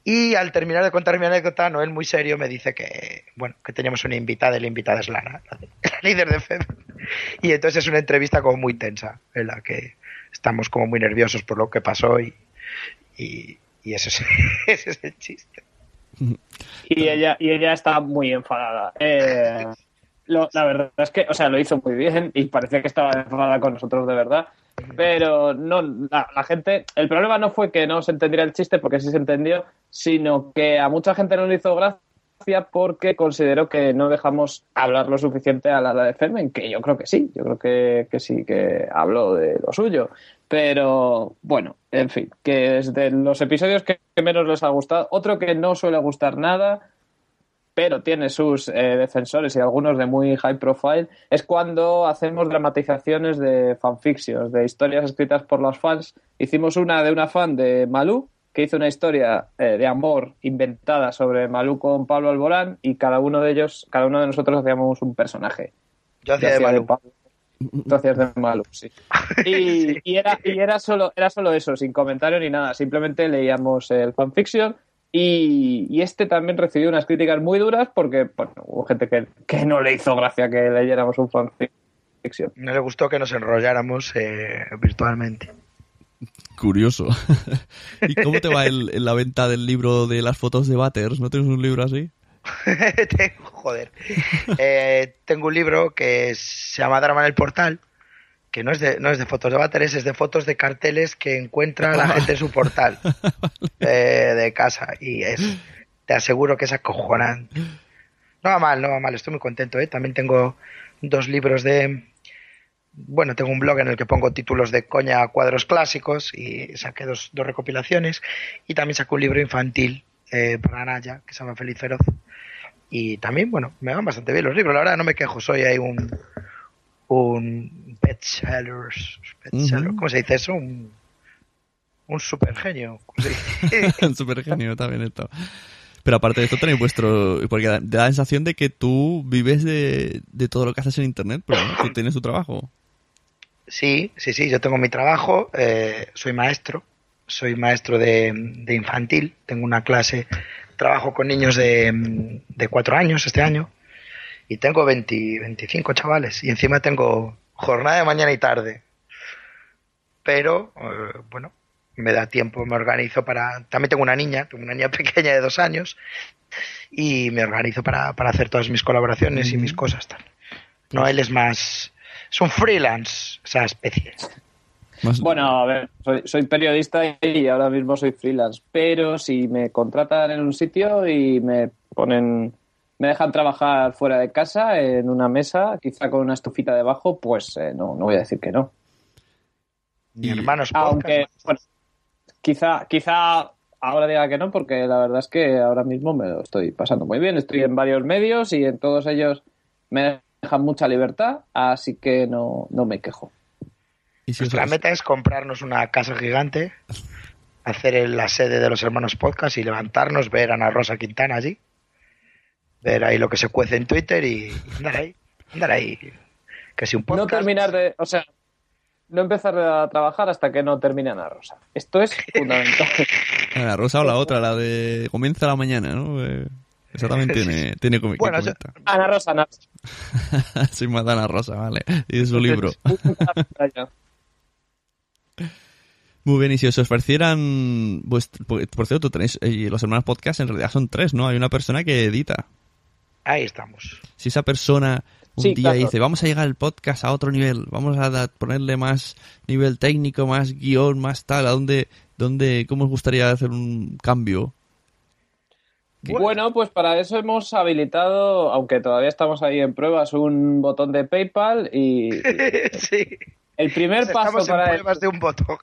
Y al terminar de contar mi anécdota, Noel muy serio me dice que, bueno, que teníamos una invitada y la invitada es Lara, la, de- (laughs) la líder de FED. Y entonces es una entrevista como muy tensa, en la que estamos como muy nerviosos por lo que pasó y, y, ese, es, (laughs) ese es el chiste. Y ella, y ella está muy enfadada. Eh, lo- la verdad es que, o sea, lo hizo muy bien y parecía que estaba enfadada con nosotros de verdad. Pero no, la, la gente, el problema no fue que no se entendiera el chiste, porque sí se entendió, sino que a mucha gente no le hizo gracia porque consideró que no dejamos hablar lo suficiente a la de Fermen, que yo creo que sí, yo creo que, que sí que habló de lo suyo. Pero bueno, en fin, que es de los episodios que que menos les ha gustado. Otro que no suele gustar nada, pero tiene sus eh, defensores y algunos de muy high profile, es cuando hacemos dramatizaciones de fanfictions, de historias escritas por los fans. Hicimos una de una fan de Malú, que hizo una historia eh, de amor inventada sobre Malú con Pablo Alborán, y cada uno de ellos, cada uno de nosotros hacíamos un personaje. Yo hacía Yo de Malú. Tú hacías de Malú, sí. (laughs) Y, y era, y era, solo, era solo eso, sin comentario ni nada. Simplemente leíamos el fanfiction y, y este también recibió unas críticas muy duras porque bueno, hubo gente que, que no le hizo gracia que leyéramos un fanfiction. No le gustó que nos enrolláramos eh, virtualmente. Curioso. (laughs) ¿Y cómo te va el- en la venta del libro de las fotos de Butters? ¿No tienes un libro así? (laughs) tengo, joder. Eh, tengo un libro que se llama Drama en el Portal, que no es de, no es de fotos de váteres, es de fotos de carteles que encuentra la gente en su portal (laughs) eh, de casa. Y es, te aseguro que es acojonante. No va mal, no va mal, estoy muy contento. ¿eh? También tengo dos libros de... Bueno, tengo un blog en el que pongo títulos de coña a cuadros clásicos y saqué dos, dos recopilaciones. Y también saqué un libro infantil eh, para Naya, que se llama Feliz Feroz. Y también, bueno, me van bastante bien los libros. La verdad, no me quejo. Soy ahí un. Un bestseller, Ujú. ¿Cómo se dice eso? Un. Un super genio. ¿Cómo se dice? (laughs) Súper genio, está bien esto. Pero aparte de esto tenéis vuestro... Porque da, la sensación de que tú vives de, de todo lo que haces en Internet, pero tú tienes tu trabajo. Sí, sí, sí. Yo tengo mi trabajo. eh, soy maestro. Soy maestro de, de infantil. Tengo una clase. Trabajo con niños de, de cuatro años este año. Y tengo 20, 25 chavales. Y encima tengo jornada de mañana y tarde. Pero, eh, bueno, me da tiempo, me organizo para... También tengo una niña, tengo una niña (laughs) pequeña de dos años. Y me organizo para, para hacer todas mis colaboraciones y mis cosas. Tal. No, él es más... Es un freelance, esa especie. Más- Bueno, a ver, soy, soy periodista y ahora mismo soy freelance, pero si me contratan en un sitio y me ponen, me dejan trabajar fuera de casa en una mesa, quizá con una estufita debajo, pues eh, no, no voy a decir que no. Mi hermano es Aunque, podcast. bueno, quizá, quizá ahora diga que no, porque la verdad es que ahora mismo me lo estoy pasando muy bien. Estoy en varios medios y en todos ellos me dejan mucha libertad, así que no, no me quejo. y si Nuestra meta es comprarnos una casa gigante, hacer la sede de los hermanos podcast y levantarnos, ver a Ana Rosa Quintana allí, ver ahí lo que se cuece en Twitter y, andar ahí, andar ahí. Que si un No podcast. terminar de, o sea, no empezar a trabajar hasta que no termine Ana Rosa. Esto es (laughs) fundamental. La rosa o la otra, la de comienza la mañana, ¿no? Eh, Esa también tiene, (laughs) tiene que Bueno, comentar. (laughs) Ana Rosa, Ana Rosa. Soy Madana Rosa, vale. Y su libro. Muy bien, y si os ofrecieran... por, por cierto, tenéis... eh, los hermanos podcast en realidad son tres, ¿no? Hay una persona que edita. Ahí estamos. Si esa persona un Sí, día claro. dice, vamos a llegar el podcast a otro nivel, vamos a da- ponerle más nivel técnico, más guion, más tal, ¿a dónde, dónde, cómo os gustaría hacer un cambio? Bueno, pues para eso hemos habilitado, aunque todavía estamos ahí en pruebas, un botón de PayPal y (laughs) sí. el primer paso Estamos en para el, pruebas de un botón.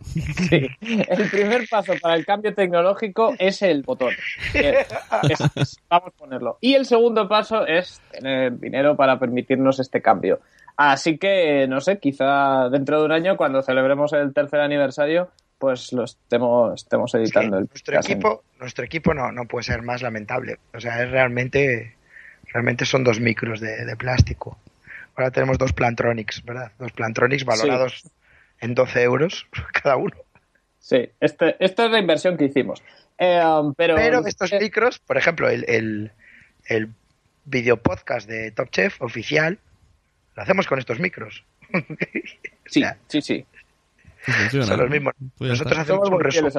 (laughs) sí, el primer paso para el cambio tecnológico es el botón. Es- es- es- vamos a ponerlo. Y el segundo paso es tener dinero para permitirnos este cambio. Así que, no sé, quizá dentro de un año, cuando celebremos el tercer aniversario, pues lo estemos, estemos Es que editando el nuestro equipo, nuestro equipo no, no puede ser más lamentable. O sea, es realmente, realmente son dos micros de, de plástico. Ahora tenemos dos Plantronics, ¿verdad? Dos Plantronics valorados en 12 euros (laughs) cada uno. Sí, este, esta es la inversión que hicimos. Eh, um, pero, Pero estos eh, micros, por ejemplo, el, el, el video podcast de Top Chef oficial, lo hacemos con estos micros. (laughs) sí, o sea, sí, sí. Funciona. son los mismos. Pues Nosotros está. hacemos un resumen.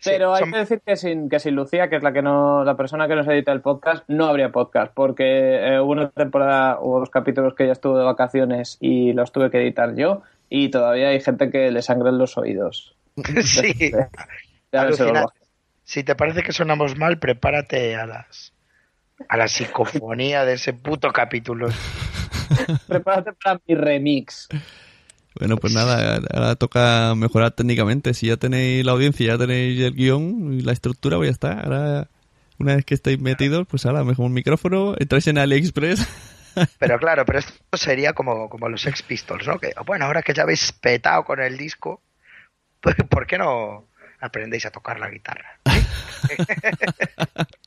Sí, Pero hay son- que decir que sin, que sin Lucía, que es la que no, la persona que nos edita el podcast, no habría podcast, porque eh, hubo una temporada, hubo dos capítulos que ella estuvo de vacaciones y los tuve que editar yo, y todavía hay gente que le sangran los oídos. (laughs) sí. Bajo. Si te parece que sonamos mal, prepárate a las a la psicofonía de ese puto capítulo. (laughs) Prepárate para mi remix. Bueno, pues nada, ahora toca mejorar técnicamente. Si ya tenéis la audiencia, ya tenéis el guion y la estructura, pues ya está. Ahora, una vez que estéis metidos, pues ahora mejor un micrófono, entráis en AliExpress. (laughs) Pero claro, pero esto sería como, como los Sex Pistols, ¿no? Que bueno, ahora que ya habéis petado con el disco, pues ¿por qué no aprendéis a tocar la guitarra? (laughs)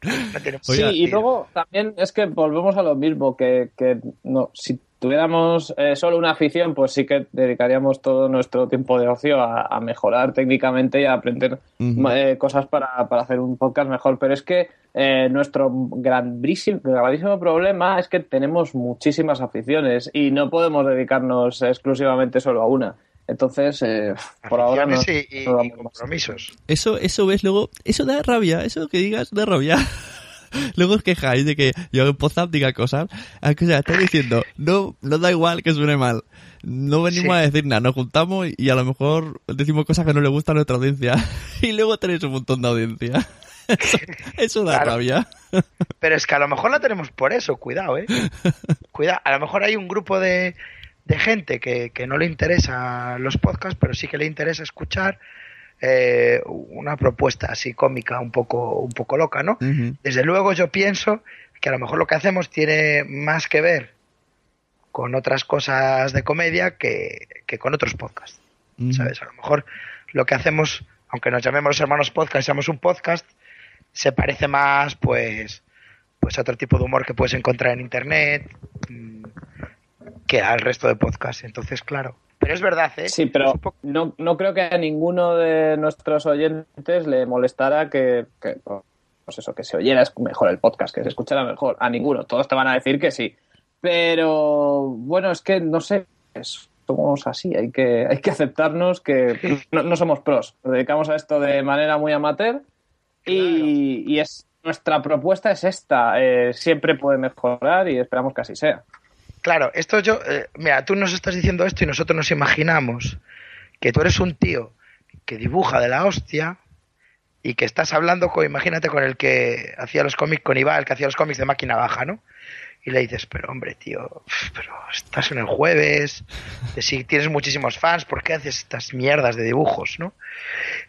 No Sí, y luego también es que volvemos a lo mismo, que, que no, si tuviéramos eh, solo una afición, pues sí que dedicaríamos todo nuestro tiempo de ocio a, a mejorar técnicamente y a aprender eh, cosas para, para hacer un podcast mejor. Pero es que eh, nuestro grandísimo, gravísimo problema es que tenemos muchísimas aficiones y no podemos dedicarnos exclusivamente solo a una. Entonces, eh, por ahora no. Y, no compromisos. Eso, eso ves luego, eso da rabia, eso que digas da rabia. (laughs) Luego os quejáis de que yo en WhatsApp diga cosas. O sea, estoy diciendo, no, no da igual que suene mal. No venimos Sí. a decir nada, nos juntamos y a lo mejor decimos cosas que no le gustan a nuestra audiencia. (laughs) Y luego tenéis un montón de audiencia. (laughs) Eso, eso da Claro. rabia. Pero es que a lo mejor la tenemos por eso, cuidado, ¿eh? Cuidado, a lo mejor hay un grupo de, de gente que, que no le interesa los podcasts, pero sí que le interesa escuchar eh, una propuesta así cómica, un poco, un poco loca, ¿no? Desde luego yo pienso que a lo mejor lo que hacemos tiene más que ver con otras cosas de comedia que, que con otros podcasts. ¿Sabes? A lo mejor lo que hacemos, aunque nos llamemos los hermanos podcast, seamos un podcast, se parece más, pues, pues a otro tipo de humor que puedes encontrar en internet mm, que al resto de podcasts. Entonces, claro. Pero es verdad, ¿eh? Sí, pero no, no creo que a ninguno de nuestros oyentes le molestara que, que, pues eso, que se oyera mejor el podcast, que se escuchara mejor. A ninguno. Todos te van a decir que sí. Pero bueno, es que no sé, somos así, hay que, hay que aceptarnos que no, no somos pros. Nos dedicamos a esto de manera muy amateur y, y es nuestra propuesta es esta. eh, siempre puede mejorar y esperamos que así sea. Claro, esto yo, eh, mira, tú nos estás diciendo esto y nosotros nos imaginamos que tú eres un tío que dibuja de la hostia y que estás hablando con, imagínate, con el que hacía los cómics, con Iván, el que hacía los cómics de máquina baja, ¿no? Y le dices, pero hombre, tío, pero estás en el jueves, si tienes muchísimos fans, ¿por qué haces estas mierdas de dibujos, no?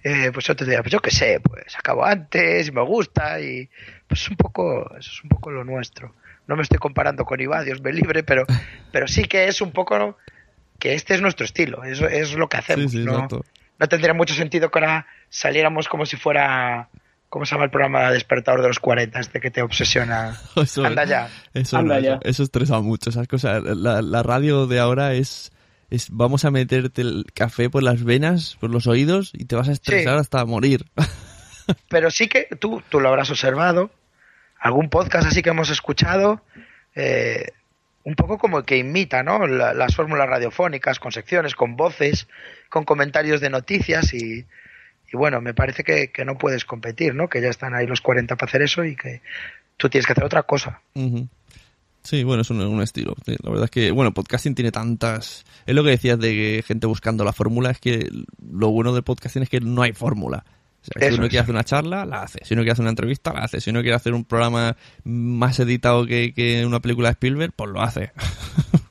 Eh, pues yo te diría, pues yo qué sé, pues acabo antes y me gusta y pues un poco, eso es un poco lo nuestro. No me estoy comparando con Iván, Dios me libre, pero, (laughs) pero sí que es un poco que este es nuestro estilo, eso es lo que hacemos. Sí, sí, ¿no? no tendría mucho sentido que ahora saliéramos como si fuera, ¿cómo se llama el programa Despertador de los 40? Este que te obsesiona. (laughs) Eso, Anda ya. Eso, Anda no, ya. eso, eso estresa mucho, esas cosas. La, la radio de ahora es, es, vamos a meterte el café por las venas, por los oídos y te vas a estresar Sí. hasta morir. (laughs) Pero sí que tú, tú lo habrás observado, algún podcast así que hemos escuchado, eh, un poco como que imita, ¿no? La- las fórmulas radiofónicas, con secciones, con voces, con comentarios de noticias y, y bueno, me parece que, que no puedes competir, ¿no? Que ya están ahí los 40 para hacer eso y que tú tienes que hacer otra cosa. Sí, bueno, es un, un estilo. La verdad es que, bueno, podcasting tiene tantas... Es lo que decías de que gente buscando la fórmula, es que lo bueno del podcasting es que no hay fórmula. O sea, si uno es. quiere hacer una charla, la hace. Si uno quiere hacer una entrevista, la hace. Si uno quiere hacer un programa más editado que, que una película de Spielberg, pues lo hace. (laughs)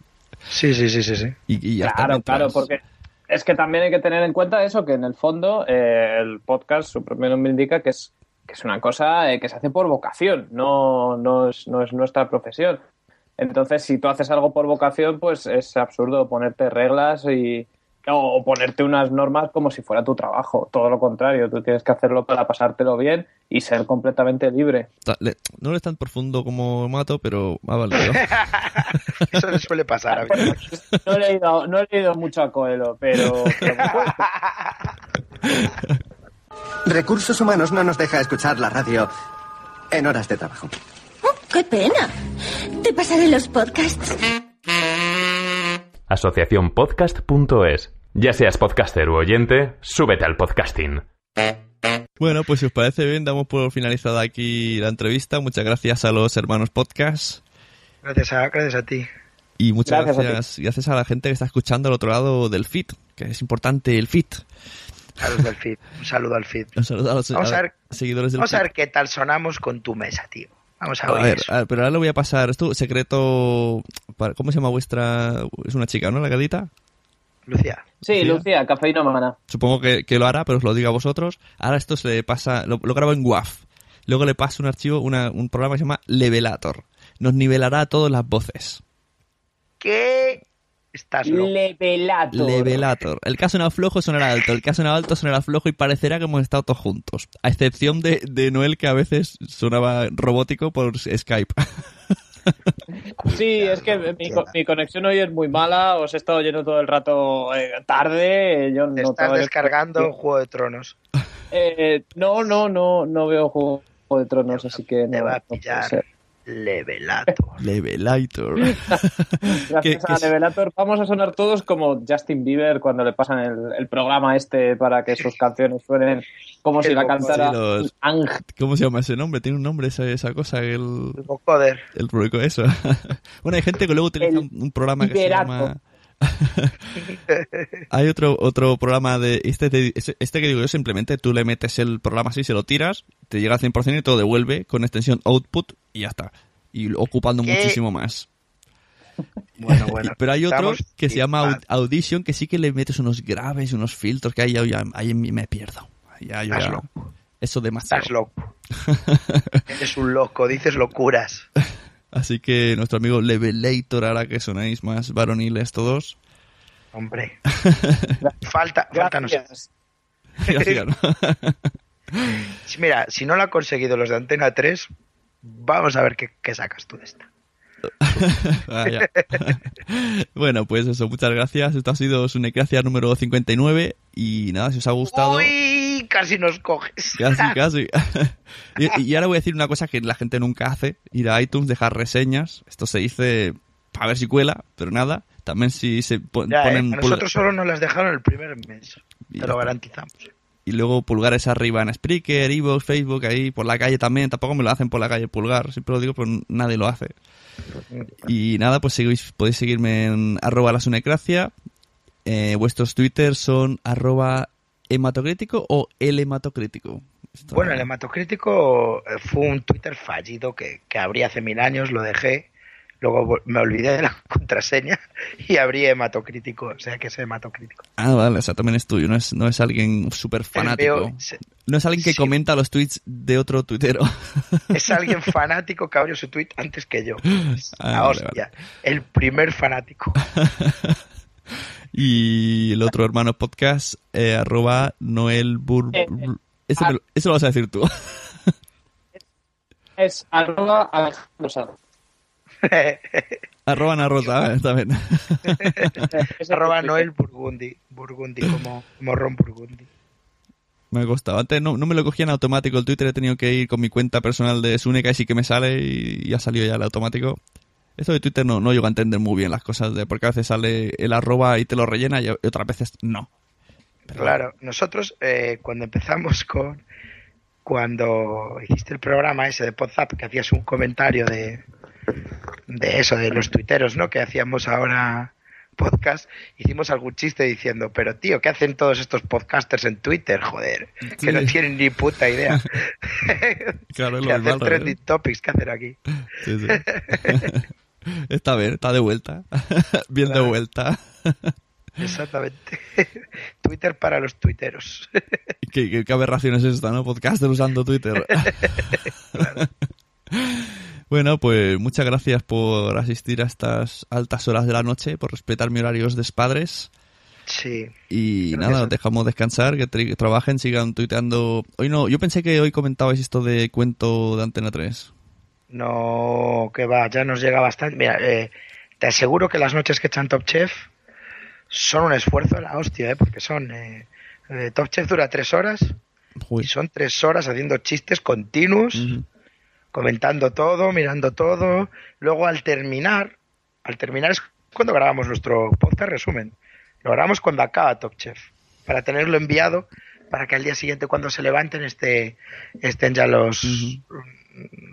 Sí, sí, sí, sí, sí. y, y Claro, claro, porque es que también hay que tener en cuenta eso, que en el fondo eh, el podcast, su propio nombre indica que es, que es una cosa eh, que se hace por vocación, no, no, es, no es nuestra profesión. Entonces, si tú haces algo por vocación, pues es absurdo ponerte reglas y o ponerte unas normas como si fuera tu trabajo. Todo lo contrario, tú tienes que hacerlo para pasártelo bien y ser completamente libre. No es tan profundo como Mato, pero ha valido. (laughs) Eso le suele pasar a mí. No he leído, no he leído mucho a Coelho, pero, pero Recursos Humanos no nos deja escuchar la radio en horas de trabajo. Oh, ¡Qué pena! Te pasaré los podcasts. Asociaciónpodcast.es. Ya seas podcaster u oyente, súbete al podcasting. Bueno, pues si os parece bien, damos por finalizada aquí la entrevista. Muchas gracias a los hermanos podcast Gracias a, gracias a ti. y muchas Gracias a ti. gracias, gracias a la gente que está escuchando al otro lado del feed, que es importante el feed. A los del feed. Un saludo al feed. Un saludo a los Vamos a ver- seguidores del Vamos a feed. ver qué tal sonamos con tu mesa, tío. Vamos a, A oír ver, eso. a ver, pero ahora le voy a pasar esto, secreto, para- ¿cómo se llama vuestra? Es una chica, ¿no? La gadita. Lucía. sí, Lucía, cafeína humana. Supongo que, que lo hará, pero os lo digo a vosotros. Ahora esto se le pasa, lo, lo grabo en WAV. Luego le paso un archivo, una- un programa que se llama Levelator. Nos nivelará todas las voces. ¿Qué? Estás loco. Levelator. Levelator. El caso sonaba flojo sonará alto, el caso sonaba alto sonará flojo y parecerá que hemos estado todos juntos. A excepción de, de Noel que a veces sonaba robótico por Skype. (laughs) Sí, es que mi, co- mi conexión hoy es muy mala. Os he estado yendo todo el rato eh, tarde. Yo Te no estás descargando Juego de Tronos. Eh, no, no, no, no veo Juego de Tronos, así que no, Te va a pillar. Levelator. Levelator. (laughs) Gracias a Levelator vamos a sonar todos como Justin Bieber cuando le pasan el, el programa este para que sus canciones suenen como si la cantara Sí, los-. ¿Cómo se llama ese nombre? Tiene un nombre esa, esa cosa, el, El vocoder. el eso. (laughs) bueno, hay gente que luego utiliza El un, un programa que se llama... (laughs) hay otro otro programa de este, te- este que digo yo simplemente tú le metes el programa así se lo tiras te llega al 100% y te lo devuelve con extensión output y ya está y ocupando ¿Qué? muchísimo más (laughs) Bueno, bueno. (laughs) pero hay otro que se llama Audition que sí que le metes unos graves unos filtros que ahí, ya- ahí me pierdo Ya, yo eso demasiado Estás loco. Eres un loco, dices locuras. Así que nuestro amigo Levelator hará que sonáis más varoniles todos. Hombre. (laughs) Falta, falta Gracias. Gracias, ¿no? Sí, Mira, si no lo han conseguido los de Antena 3, vamos a ver qué, qué sacas tú de esta. (laughs) (laughs) Bueno, pues eso, muchas gracias. Esto ha sido Sunecracia número 59. Y nada, si os ha gustado. Uy, casi nos coges. Casi, (laughs) casi. (laughs) y, y ahora voy a decir una cosa que la gente nunca hace: ir a iTunes, dejar reseñas. Esto se dice para ver si cuela, pero nada. También si se pon- Ya, eh, ponen a nosotros solo nos las dejaron el primer mes. Y Te lo garantizamos. y luego pulgares arriba en Spreaker, Evox, Facebook, ahí por la calle también. Tampoco me lo hacen por la calle pulgar, siempre lo digo, pero nadie lo hace. Y nada, pues seguís, podéis seguirme en arroba la sunecracia. Eh, vuestros twitters son arroba hematocrítico o el hematocrítico. Esto- Bueno, el hematocrítico eh, fue un Twitter fallido que, que abrí hace mil años, lo dejé, luego me olvidé de la (laughs) contraseña y abrí hematocrítico, o sea que es hematocrítico. Ah, vale, o sea, también es tuyo, no es, no es alguien súper fanático. Se- No es alguien que sí. comenta los tweets de otro tuitero. (laughs) Es alguien fanático que abrió su tweet antes que yo. Ah, vale, hostia, el primer fanático. (laughs) y el otro hermano podcast, eh, arroba Noel Bur... Eh, Bur- Eso, me lo- eso lo vas a decir tú. (laughs) Es arroba Alejandro Sanz. (laughs) arroba Narrota, eh, también. (laughs) Es Arroba el- Noel Burgundi, Burgundi como, como Ron Burgundi. Me ha costado. Antes no, no me lo cogía en automático el Twitter, he tenido que ir con mi cuenta personal de Suneca y sí que me sale y, y ha salido ya el automático. Esto de Twitter no, no llego a entender muy bien las cosas, de porque a veces sale el arroba y te lo rellena y otras veces no. Pero Claro, nosotros eh, cuando empezamos con. Cuando hiciste el programa ese de WhatsApp, que hacías un comentario de, de eso, de los tuiteros, ¿no? Que hacíamos ahora podcast, hicimos algún chiste diciendo, pero tío, ¿qué hacen todos estos podcasters en Twitter? Joder, que no tienen ni puta idea. (laughs) Claro, es (laughs) lo hacen normal, trending topics, ¿qué hacen aquí? Sí, sí. (laughs) (laughs) está bien, está de vuelta. (laughs) bien de vuelta. (laughs) Exactamente. Twitter para los tuiteros. ¿Qué, qué, qué aberración es esta, no? Podcaster usando Twitter. bueno, pues muchas gracias por asistir a estas altas horas de la noche, por respetar mi horarios de padres. sí. Y Gracias. nada, os dejamos descansar, que, que trabajen, sigan tuiteando. Hoy no, yo pensé que hoy comentabais esto de cuento de Antena 3. No, que va, ya nos llega bastante. Mira, eh, te aseguro que las noches que echan Top Chef son un esfuerzo de la hostia, ¿eh? porque son. eh, eh, Top Chef dura tres horas Uy. y son tres horas haciendo chistes continuos, comentando todo, mirando todo. Luego al terminar, al terminar es cuando grabamos nuestro podcast resumen. Lo grabamos cuando acaba Top Chef, para tenerlo enviado, para que al día siguiente cuando se levanten esté, estén ya los,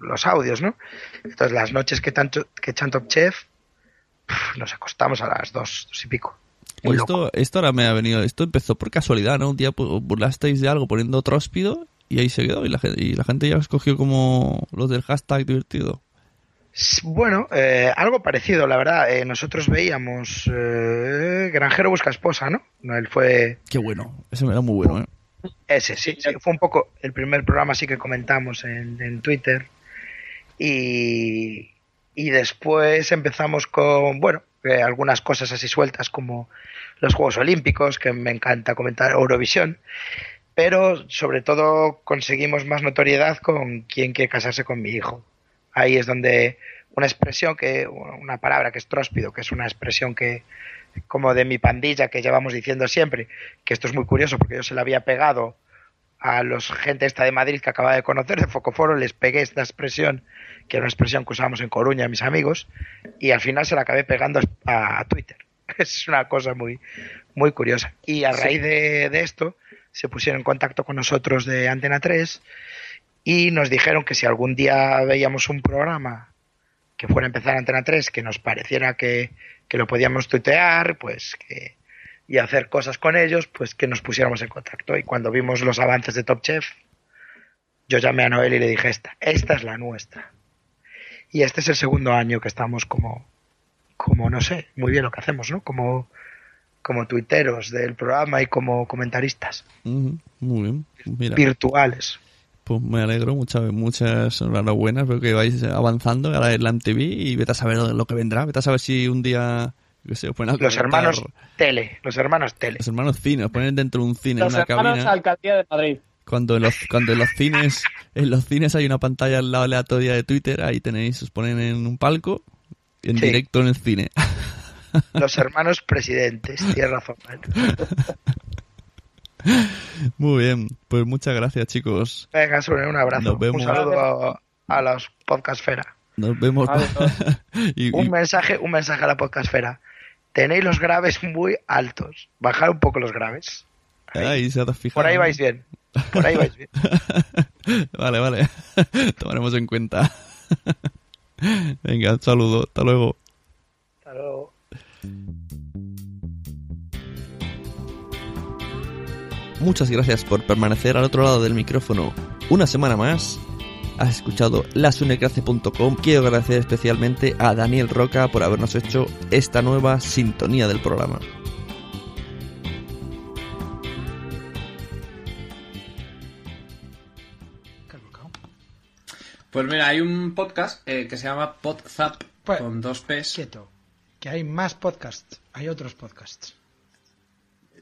los audios, ¿no? Entonces las noches que, tanto, que Chef, nos acostamos a las dos, dos y pico. Muy loco. Esto, esto ahora me ha venido, esto empezó por casualidad, ¿no? Un día pues, burlasteis de algo poniendo tróspido y ahí se quedó y la, gente, y la gente ya os cogió como los del hashtag divertido. Bueno, eh, algo parecido, la verdad. Eh, nosotros veíamos eh, Granjero busca esposa, ¿no? No, Él fue Qué bueno, eso era muy bueno, ¿eh? Ese, sí, sí, fue un poco el primer programa así que comentamos en, en Twitter. Y, y después empezamos con, bueno, eh, algunas cosas así sueltas como los Juegos Olímpicos, que me encanta comentar, Eurovisión. Pero sobre todo conseguimos más notoriedad con quién quiere casarse con mi hijo. Ahí es donde una expresión que, una palabra que es tróspido, que es una expresión que, como de mi pandilla que llevamos diciendo siempre, que esto es muy curioso porque yo se la había pegado a los gente esta de Madrid que acaba de conocer de Focoforo, les pegué esta expresión, que era una expresión que usábamos en Coruña, mis amigos, y al final se la acabé pegando a, a Twitter. (laughs) Es una cosa muy, muy curiosa. Y a raíz de, de esto se pusieron en contacto con nosotros de Antena 3 y nos dijeron que si algún día veíamos un programa que fuera a empezar Antena 3, que nos pareciera que, que lo podíamos tuitear, pues que y hacer cosas con ellos, pues que nos pusiéramos en contacto. Y cuando vimos los avances de Top Chef, yo llamé a Noel y le dije, esta, esta es la nuestra. Y este es el segundo año que estamos como, como no sé, muy bien lo que hacemos, ¿no? Como, como tuiteros del programa y como comentaristas Muy bien, mira. virtuales. Pues me alegro, muchas, muchas enhorabuenas, veo que vais avanzando, ahora es la MTV y vete a saber lo que vendrá, vete a saber si un día, a Los comentar- hermanos Tele, los hermanos Tele. Los hermanos cine, os ponen dentro de un cine, Los en una hermanos cabina. Alcaldía de Madrid. Cuando en los, cuando en los cines, en los cines hay una pantalla al lado aleatoria de Twitter, ahí tenéis, os ponen en un palco, en Sí. directo en el cine. Los hermanos presidentes, tienes (laughs) razón. (laughs) Muy bien, pues muchas gracias chicos. Venga, sobre un abrazo. Nos vemos. Un saludo a, a los podcastfera. Nos vemos. (laughs) Y- Un mensaje, un mensaje a la podcastfera. Tenéis los graves muy altos. Bajar un poco los graves. ahí se ha fijado. Por ahí vais bien. Por ahí vais bien. (laughs) vale, vale. Tomaremos en cuenta. Venga, un saludo. Hasta luego. Hasta luego. Muchas gracias por permanecer al otro lado del micrófono una semana más. Has escuchado lasunecrace.com. Quiero agradecer especialmente a Daniel Roca por habernos hecho esta nueva sintonía del programa. Pues mira, hay un podcast eh, que se llama Podzap Pues- con dos P's. Quieto. Que hay más podcasts. Hay otros podcasts.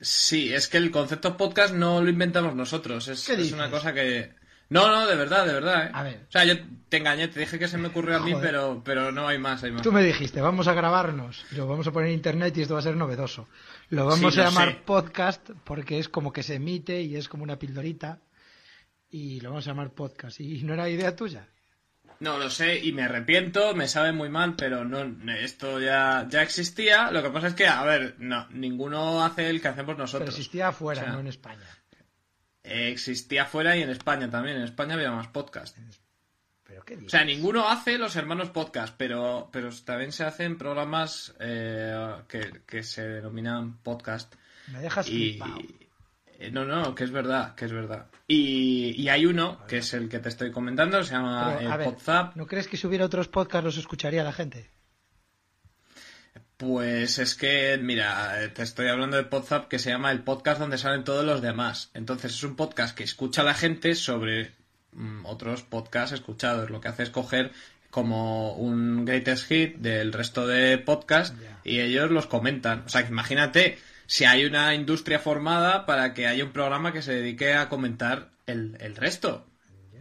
Sí, es que el concepto podcast no lo inventamos nosotros. Es, ¿Qué es dices? una cosa que. No, no, de verdad, de verdad. ¿eh? A ver. O sea, yo te engañé, te dije que se me ocurrió a mí, Joder. pero, pero no hay más, hay más. Tú me dijiste, vamos a grabarnos, lo vamos a poner en internet y esto va a ser novedoso. Lo vamos Sí, a llamar sé. podcast porque es como que se emite y es como una pildorita y lo vamos a llamar podcast. ¿Y no era idea tuya? No, lo sé y me arrepiento, me sabe muy mal, pero no, esto ya, ya existía. Lo que pasa es que, a ver, no, ninguno hace el que hacemos Pero nosotros. existía afuera, O sea, no en España. Eh, existía fuera y en España también. En España había más podcast. ¿Pero qué O sea, ninguno hace los hermanos podcast, pero, pero también se hacen programas eh, que, que se denominan podcast. Me dejas Y, flipado. Eh, no, no, que es verdad, que es verdad. Y, y hay uno, que es el que te estoy comentando, se llama Pero, a el ver, Podzap. ¿no crees que si hubiera otros podcasts los escucharía la gente? Pues es que, mira, eh, te estoy hablando de Podzap que se llama el podcast donde salen todos los demás. Entonces es un podcast que escucha la gente sobre mm, otros podcasts escuchados. Lo que hace es coger como un greatest hit del resto de podcasts y ellos los comentan. O sea, que imagínate si hay una industria formada para que haya un programa que se dedique a comentar el, el resto.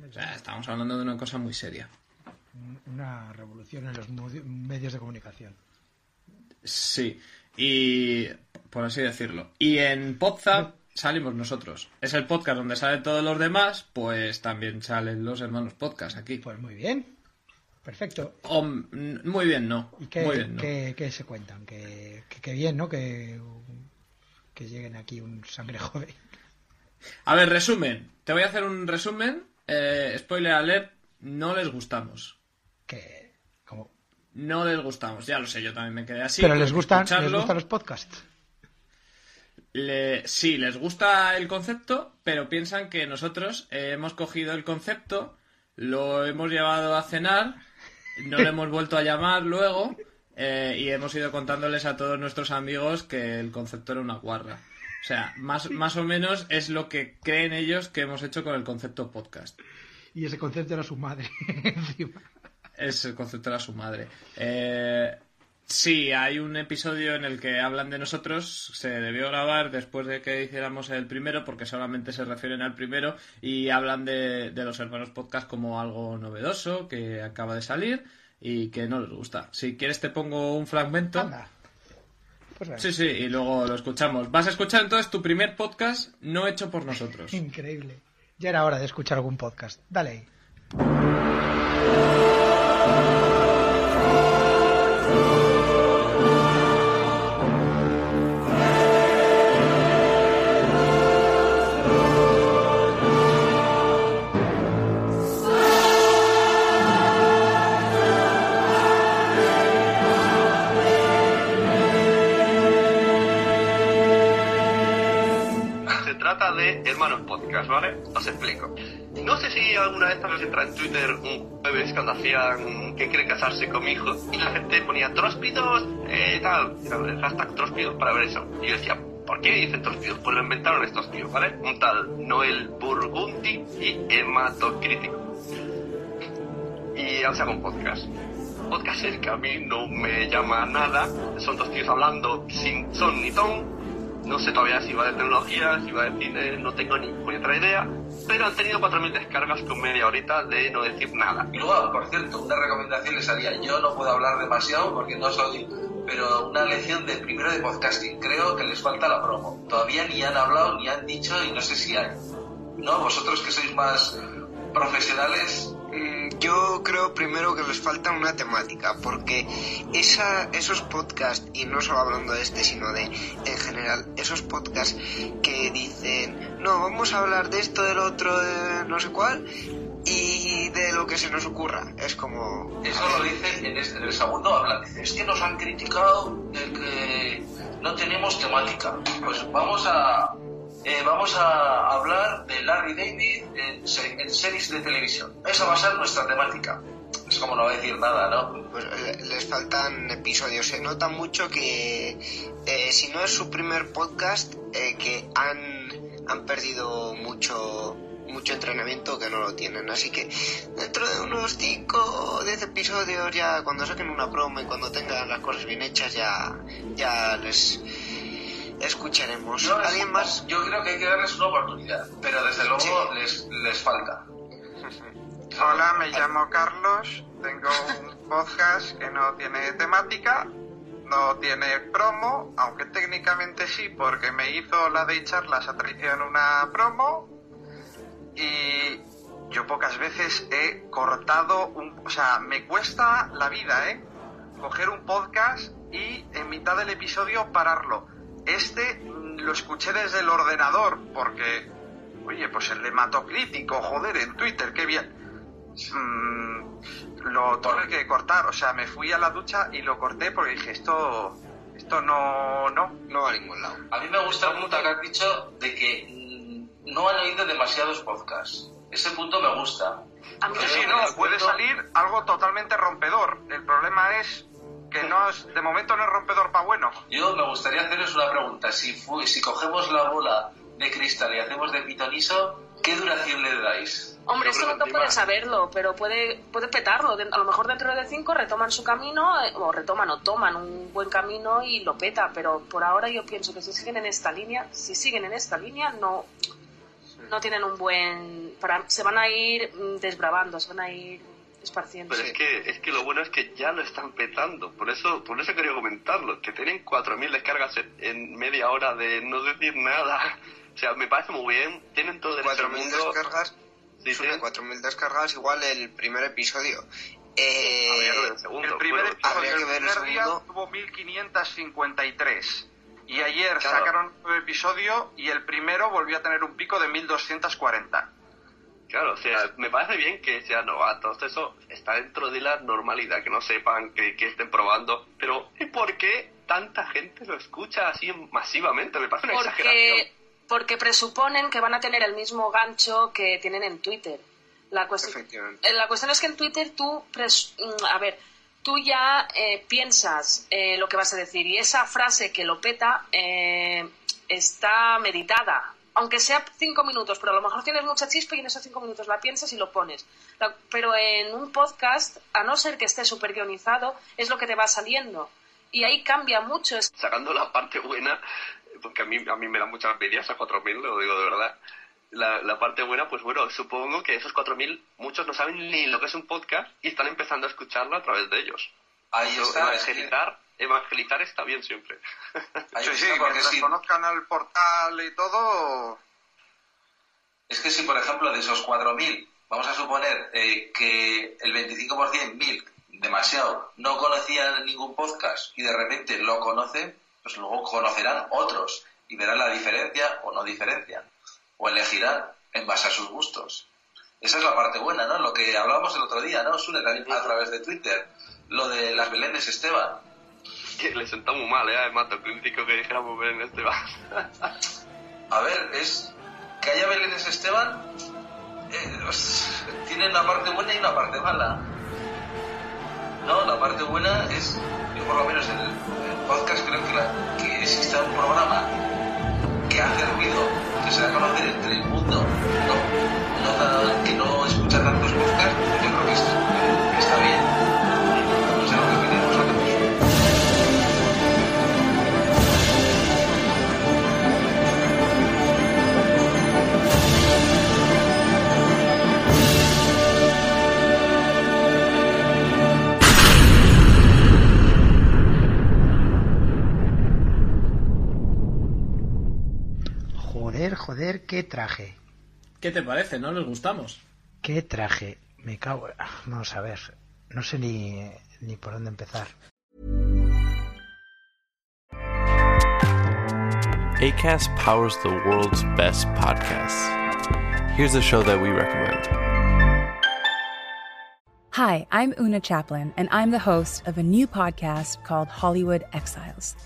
O sea, estamos hablando de una cosa muy seria. Una revolución en los medios de comunicación. Sí, y por así decirlo. Y en Podzap salimos nosotros. Es el podcast donde salen todos los demás, pues también salen los hermanos podcast aquí. Pues muy bien. Perfecto. Muy bien, no. ¿Y qué, Muy bien, no. qué- qué se cuentan? Que bien, ¿no? Que, que lleguen aquí un sangre joven. A ver, resumen. Te voy a hacer un resumen. Eh, spoiler alert, no les gustamos. Que, como... No les gustamos, ya lo sé, yo también me quedé así. Pero les que gustan, les gustan los podcasts. Le- sí, les gusta el concepto, pero piensan que nosotros eh, hemos cogido el concepto, lo hemos llevado a cenar, no le (laughs) hemos vuelto a llamar luego eh, y hemos ido contándoles a todos nuestros amigos que el concepto era una guarra. O sea, más, más o menos es lo que creen ellos que hemos hecho con el concepto podcast. Y ese concepto era su madre. (laughs) encima. Es el concepto era su madre. Eh, sí, hay un episodio en el que hablan de nosotros. Se debió grabar después de que hiciéramos el primero, porque solamente se refieren al primero. Y hablan de, de los hermanos podcast como algo novedoso que acaba de salir y que no les gusta. Si quieres, te pongo un fragmento. Anda. Pues. Sí, sí, y luego lo escuchamos. Vas a escuchar entonces tu primer podcast no hecho por nosotros. Increíble. Ya era hora de escuchar algún podcast. Dale ahí. Os explico. No sé si alguna vez habéis entrado en Twitter un jueves cuando hacían que quiere casarse con mi hijo y la gente ponía tróspidos, eh, tal, el hashtag tróspidos para ver eso. Y yo decía, ¿por qué dicen tróspidos? Pues lo inventaron estos tíos, ¿vale? Un tal Noel Burgundy y Hematocrítico. Y se hago un podcast. Podcast es que a mí no me llama nada. Son dos tíos hablando sin son ni ton. No sé todavía si va de tecnología, si va de cine, no tengo ni otra idea. Pero han tenido 4.000 descargas con media horita de no decir nada. Y luego, por cierto, una recomendación les haría. Yo no puedo hablar demasiado porque no soy, pero una lección de primero de podcasting. Creo que les falta la promo. Todavía ni han hablado ni han dicho y no sé si hay. ¿No? Vosotros que sois más profesionales. Mm, Yo creo primero que les falta una temática, porque esa, esos podcasts, y no solo hablando de este, sino de en general, esos podcasts que dicen, no, vamos a hablar de esto, del otro, de no sé cuál, y de lo que se nos ocurra. Es como... Eso lo dicen en, este- en el segundo habla. Dice, es que nos han criticado de que no tenemos temática. Pues vamos a eh, vamos a hablar de Larry David en, en series de televisión. Esa va a ser nuestra temática. Es como no decir nada, ¿no? Pues eh, les faltan episodios. Se nota mucho que eh, si no es su primer podcast, que han, han perdido mucho mucho entrenamiento que no lo tienen. Así que dentro de unos 5 o 10 episodios, ya cuando saquen una promo y cuando tengan las cosas bien hechas, ya, ya les escucharemos. Yo, ¿Alguien más? Yo creo que hay que darles una oportunidad, pero desde luego les, les falta. (laughs) Hola, me llamo Carlos, tengo un (laughs) podcast que no tiene temática, no tiene promo, aunque técnicamente sí, porque me hizo la de charlas atrición en una promo y yo pocas veces he cortado un... O sea, me cuesta la vida, ¿eh? Coger un podcast y en mitad del episodio pararlo. Este lo escuché desde el ordenador porque, oye, pues el hematocrítico, joder, en Twitter, qué bien. Mm, lo tuve que cortar, o sea, me fui a la ducha y lo corté porque dije, esto, esto no, no, no va a ningún lado. A mí me gusta el punto que has dicho de que mm, no han oído demasiados podcasts. Ese punto me gusta. Sí, sí, no, puede salir algo totalmente rompedor. El problema es que no es, de momento no es rompedor para bueno. Yo me gustaría haceros una pregunta. Si, fu- si cogemos la bola de cristal y hacemos de pitoniso, ¿qué duración le dais? Hombre, esto nunca puede saberlo, pero puede, puede petarlo. A lo mejor dentro de cinco retoman su camino, eh, o retoman o toman un buen camino y lo peta, pero por ahora yo pienso que si siguen en esta línea, si siguen en esta línea, no, no tienen un buen... Para, se van a ir mm, desbravando, se van a ir esparciendo. Pero es que, es que lo bueno es que ya lo están petando. Por eso, por eso quería comentarlo. Que tienen 4.000 descargas en, en media hora de no decir nada. O sea, me parece muy bien. Tienen todo el derecho del 4.000 mundo. descargas. Sí, sí. 4.000 descargas igual el primer episodio. Eh, Habría que ver el segundo. El primer Bueno, episodio el primer día tuvo 1553. Y ayer Claro. sacaron un nuevo episodio y el primero volvió a tener un pico de 1240. Claro, o sea, me parece bien que sean novatos, eso está dentro de la normalidad, que no sepan, que, que estén probando, pero ¿y por qué tanta gente lo escucha así masivamente? Me parece una exageración. Porque, porque presuponen que van a tener el mismo gancho que tienen en Twitter. La cuestión, eh, la cuestión es que en Twitter tú, pres- mm, a ver, tú ya eh, piensas eh, lo que vas a decir y esa frase que lo peta eh, está meditada. Aunque sea cinco minutos, pero a lo mejor tienes mucha chispa y en esos cinco minutos la piensas y lo pones. La- pero en un podcast, a no ser que esté súper guionizado, es lo que te va saliendo. Y ahí cambia mucho. Es- Sacando la parte buena, porque a mí, a mí me da mucha envidia esas 4.000, lo digo de verdad. La, la parte buena, pues bueno, supongo que esos 4.000, muchos no saben ni lo que es un podcast y están empezando a escucharlo a través de ellos. Ahí Eso, está, Evangelizar, evangelizar está bien siempre. (laughs) Ahí sí, sí, porque mientras sí. conozcan el portal y todo... Es que si, por ejemplo, de esos 4.000, vamos a suponer eh, que el 25%, 1.000, demasiado, no conocían ningún podcast y de repente lo conocen, pues luego conocerán otros y verán la diferencia o no diferencia, o elegirán en base a sus gustos. Esa es la parte buena, ¿no? Lo que hablábamos el otro día, ¿no? Sune también a través de Twitter, lo de las Belénes Esteban. Que le sentó muy mal, ¿eh? Además, crítico que dijéramos ver en este va. A ver, es que haya Belénes Esteban eh, pues, tiene una parte buena y una parte mala. No, la parte buena es, yo por lo menos en el, podcast creo que, la- que exista un programa que hace ruido, que se da a conocer entre qué traje. ¿Qué te parece? ¿No les gustamos? Qué traje. Me cago. ah, Vamos a ver. No sé ni, ni por dónde empezar. ACAST powers the world's best podcasts. Here's a show that we recommend. Hi, I'm Una Chaplin, and I'm the host of a new podcast called Hollywood Exiles.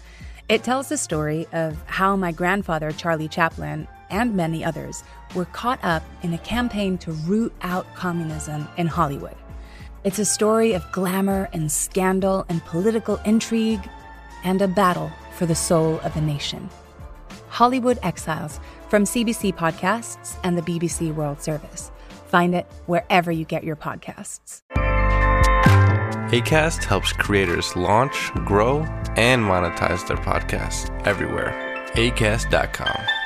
It tells the story of how my grandfather, Charlie Chaplin, and many others were caught up in a campaign to root out communism in Hollywood. It's a story of glamour and scandal and political intrigue and a battle for the soul of a nation. Hollywood Exiles from CBC Podcasts and the BBC World Service. Find it wherever you get your podcasts. ACAST helps creators launch, grow, and monetize their podcasts everywhere. ACAST.com.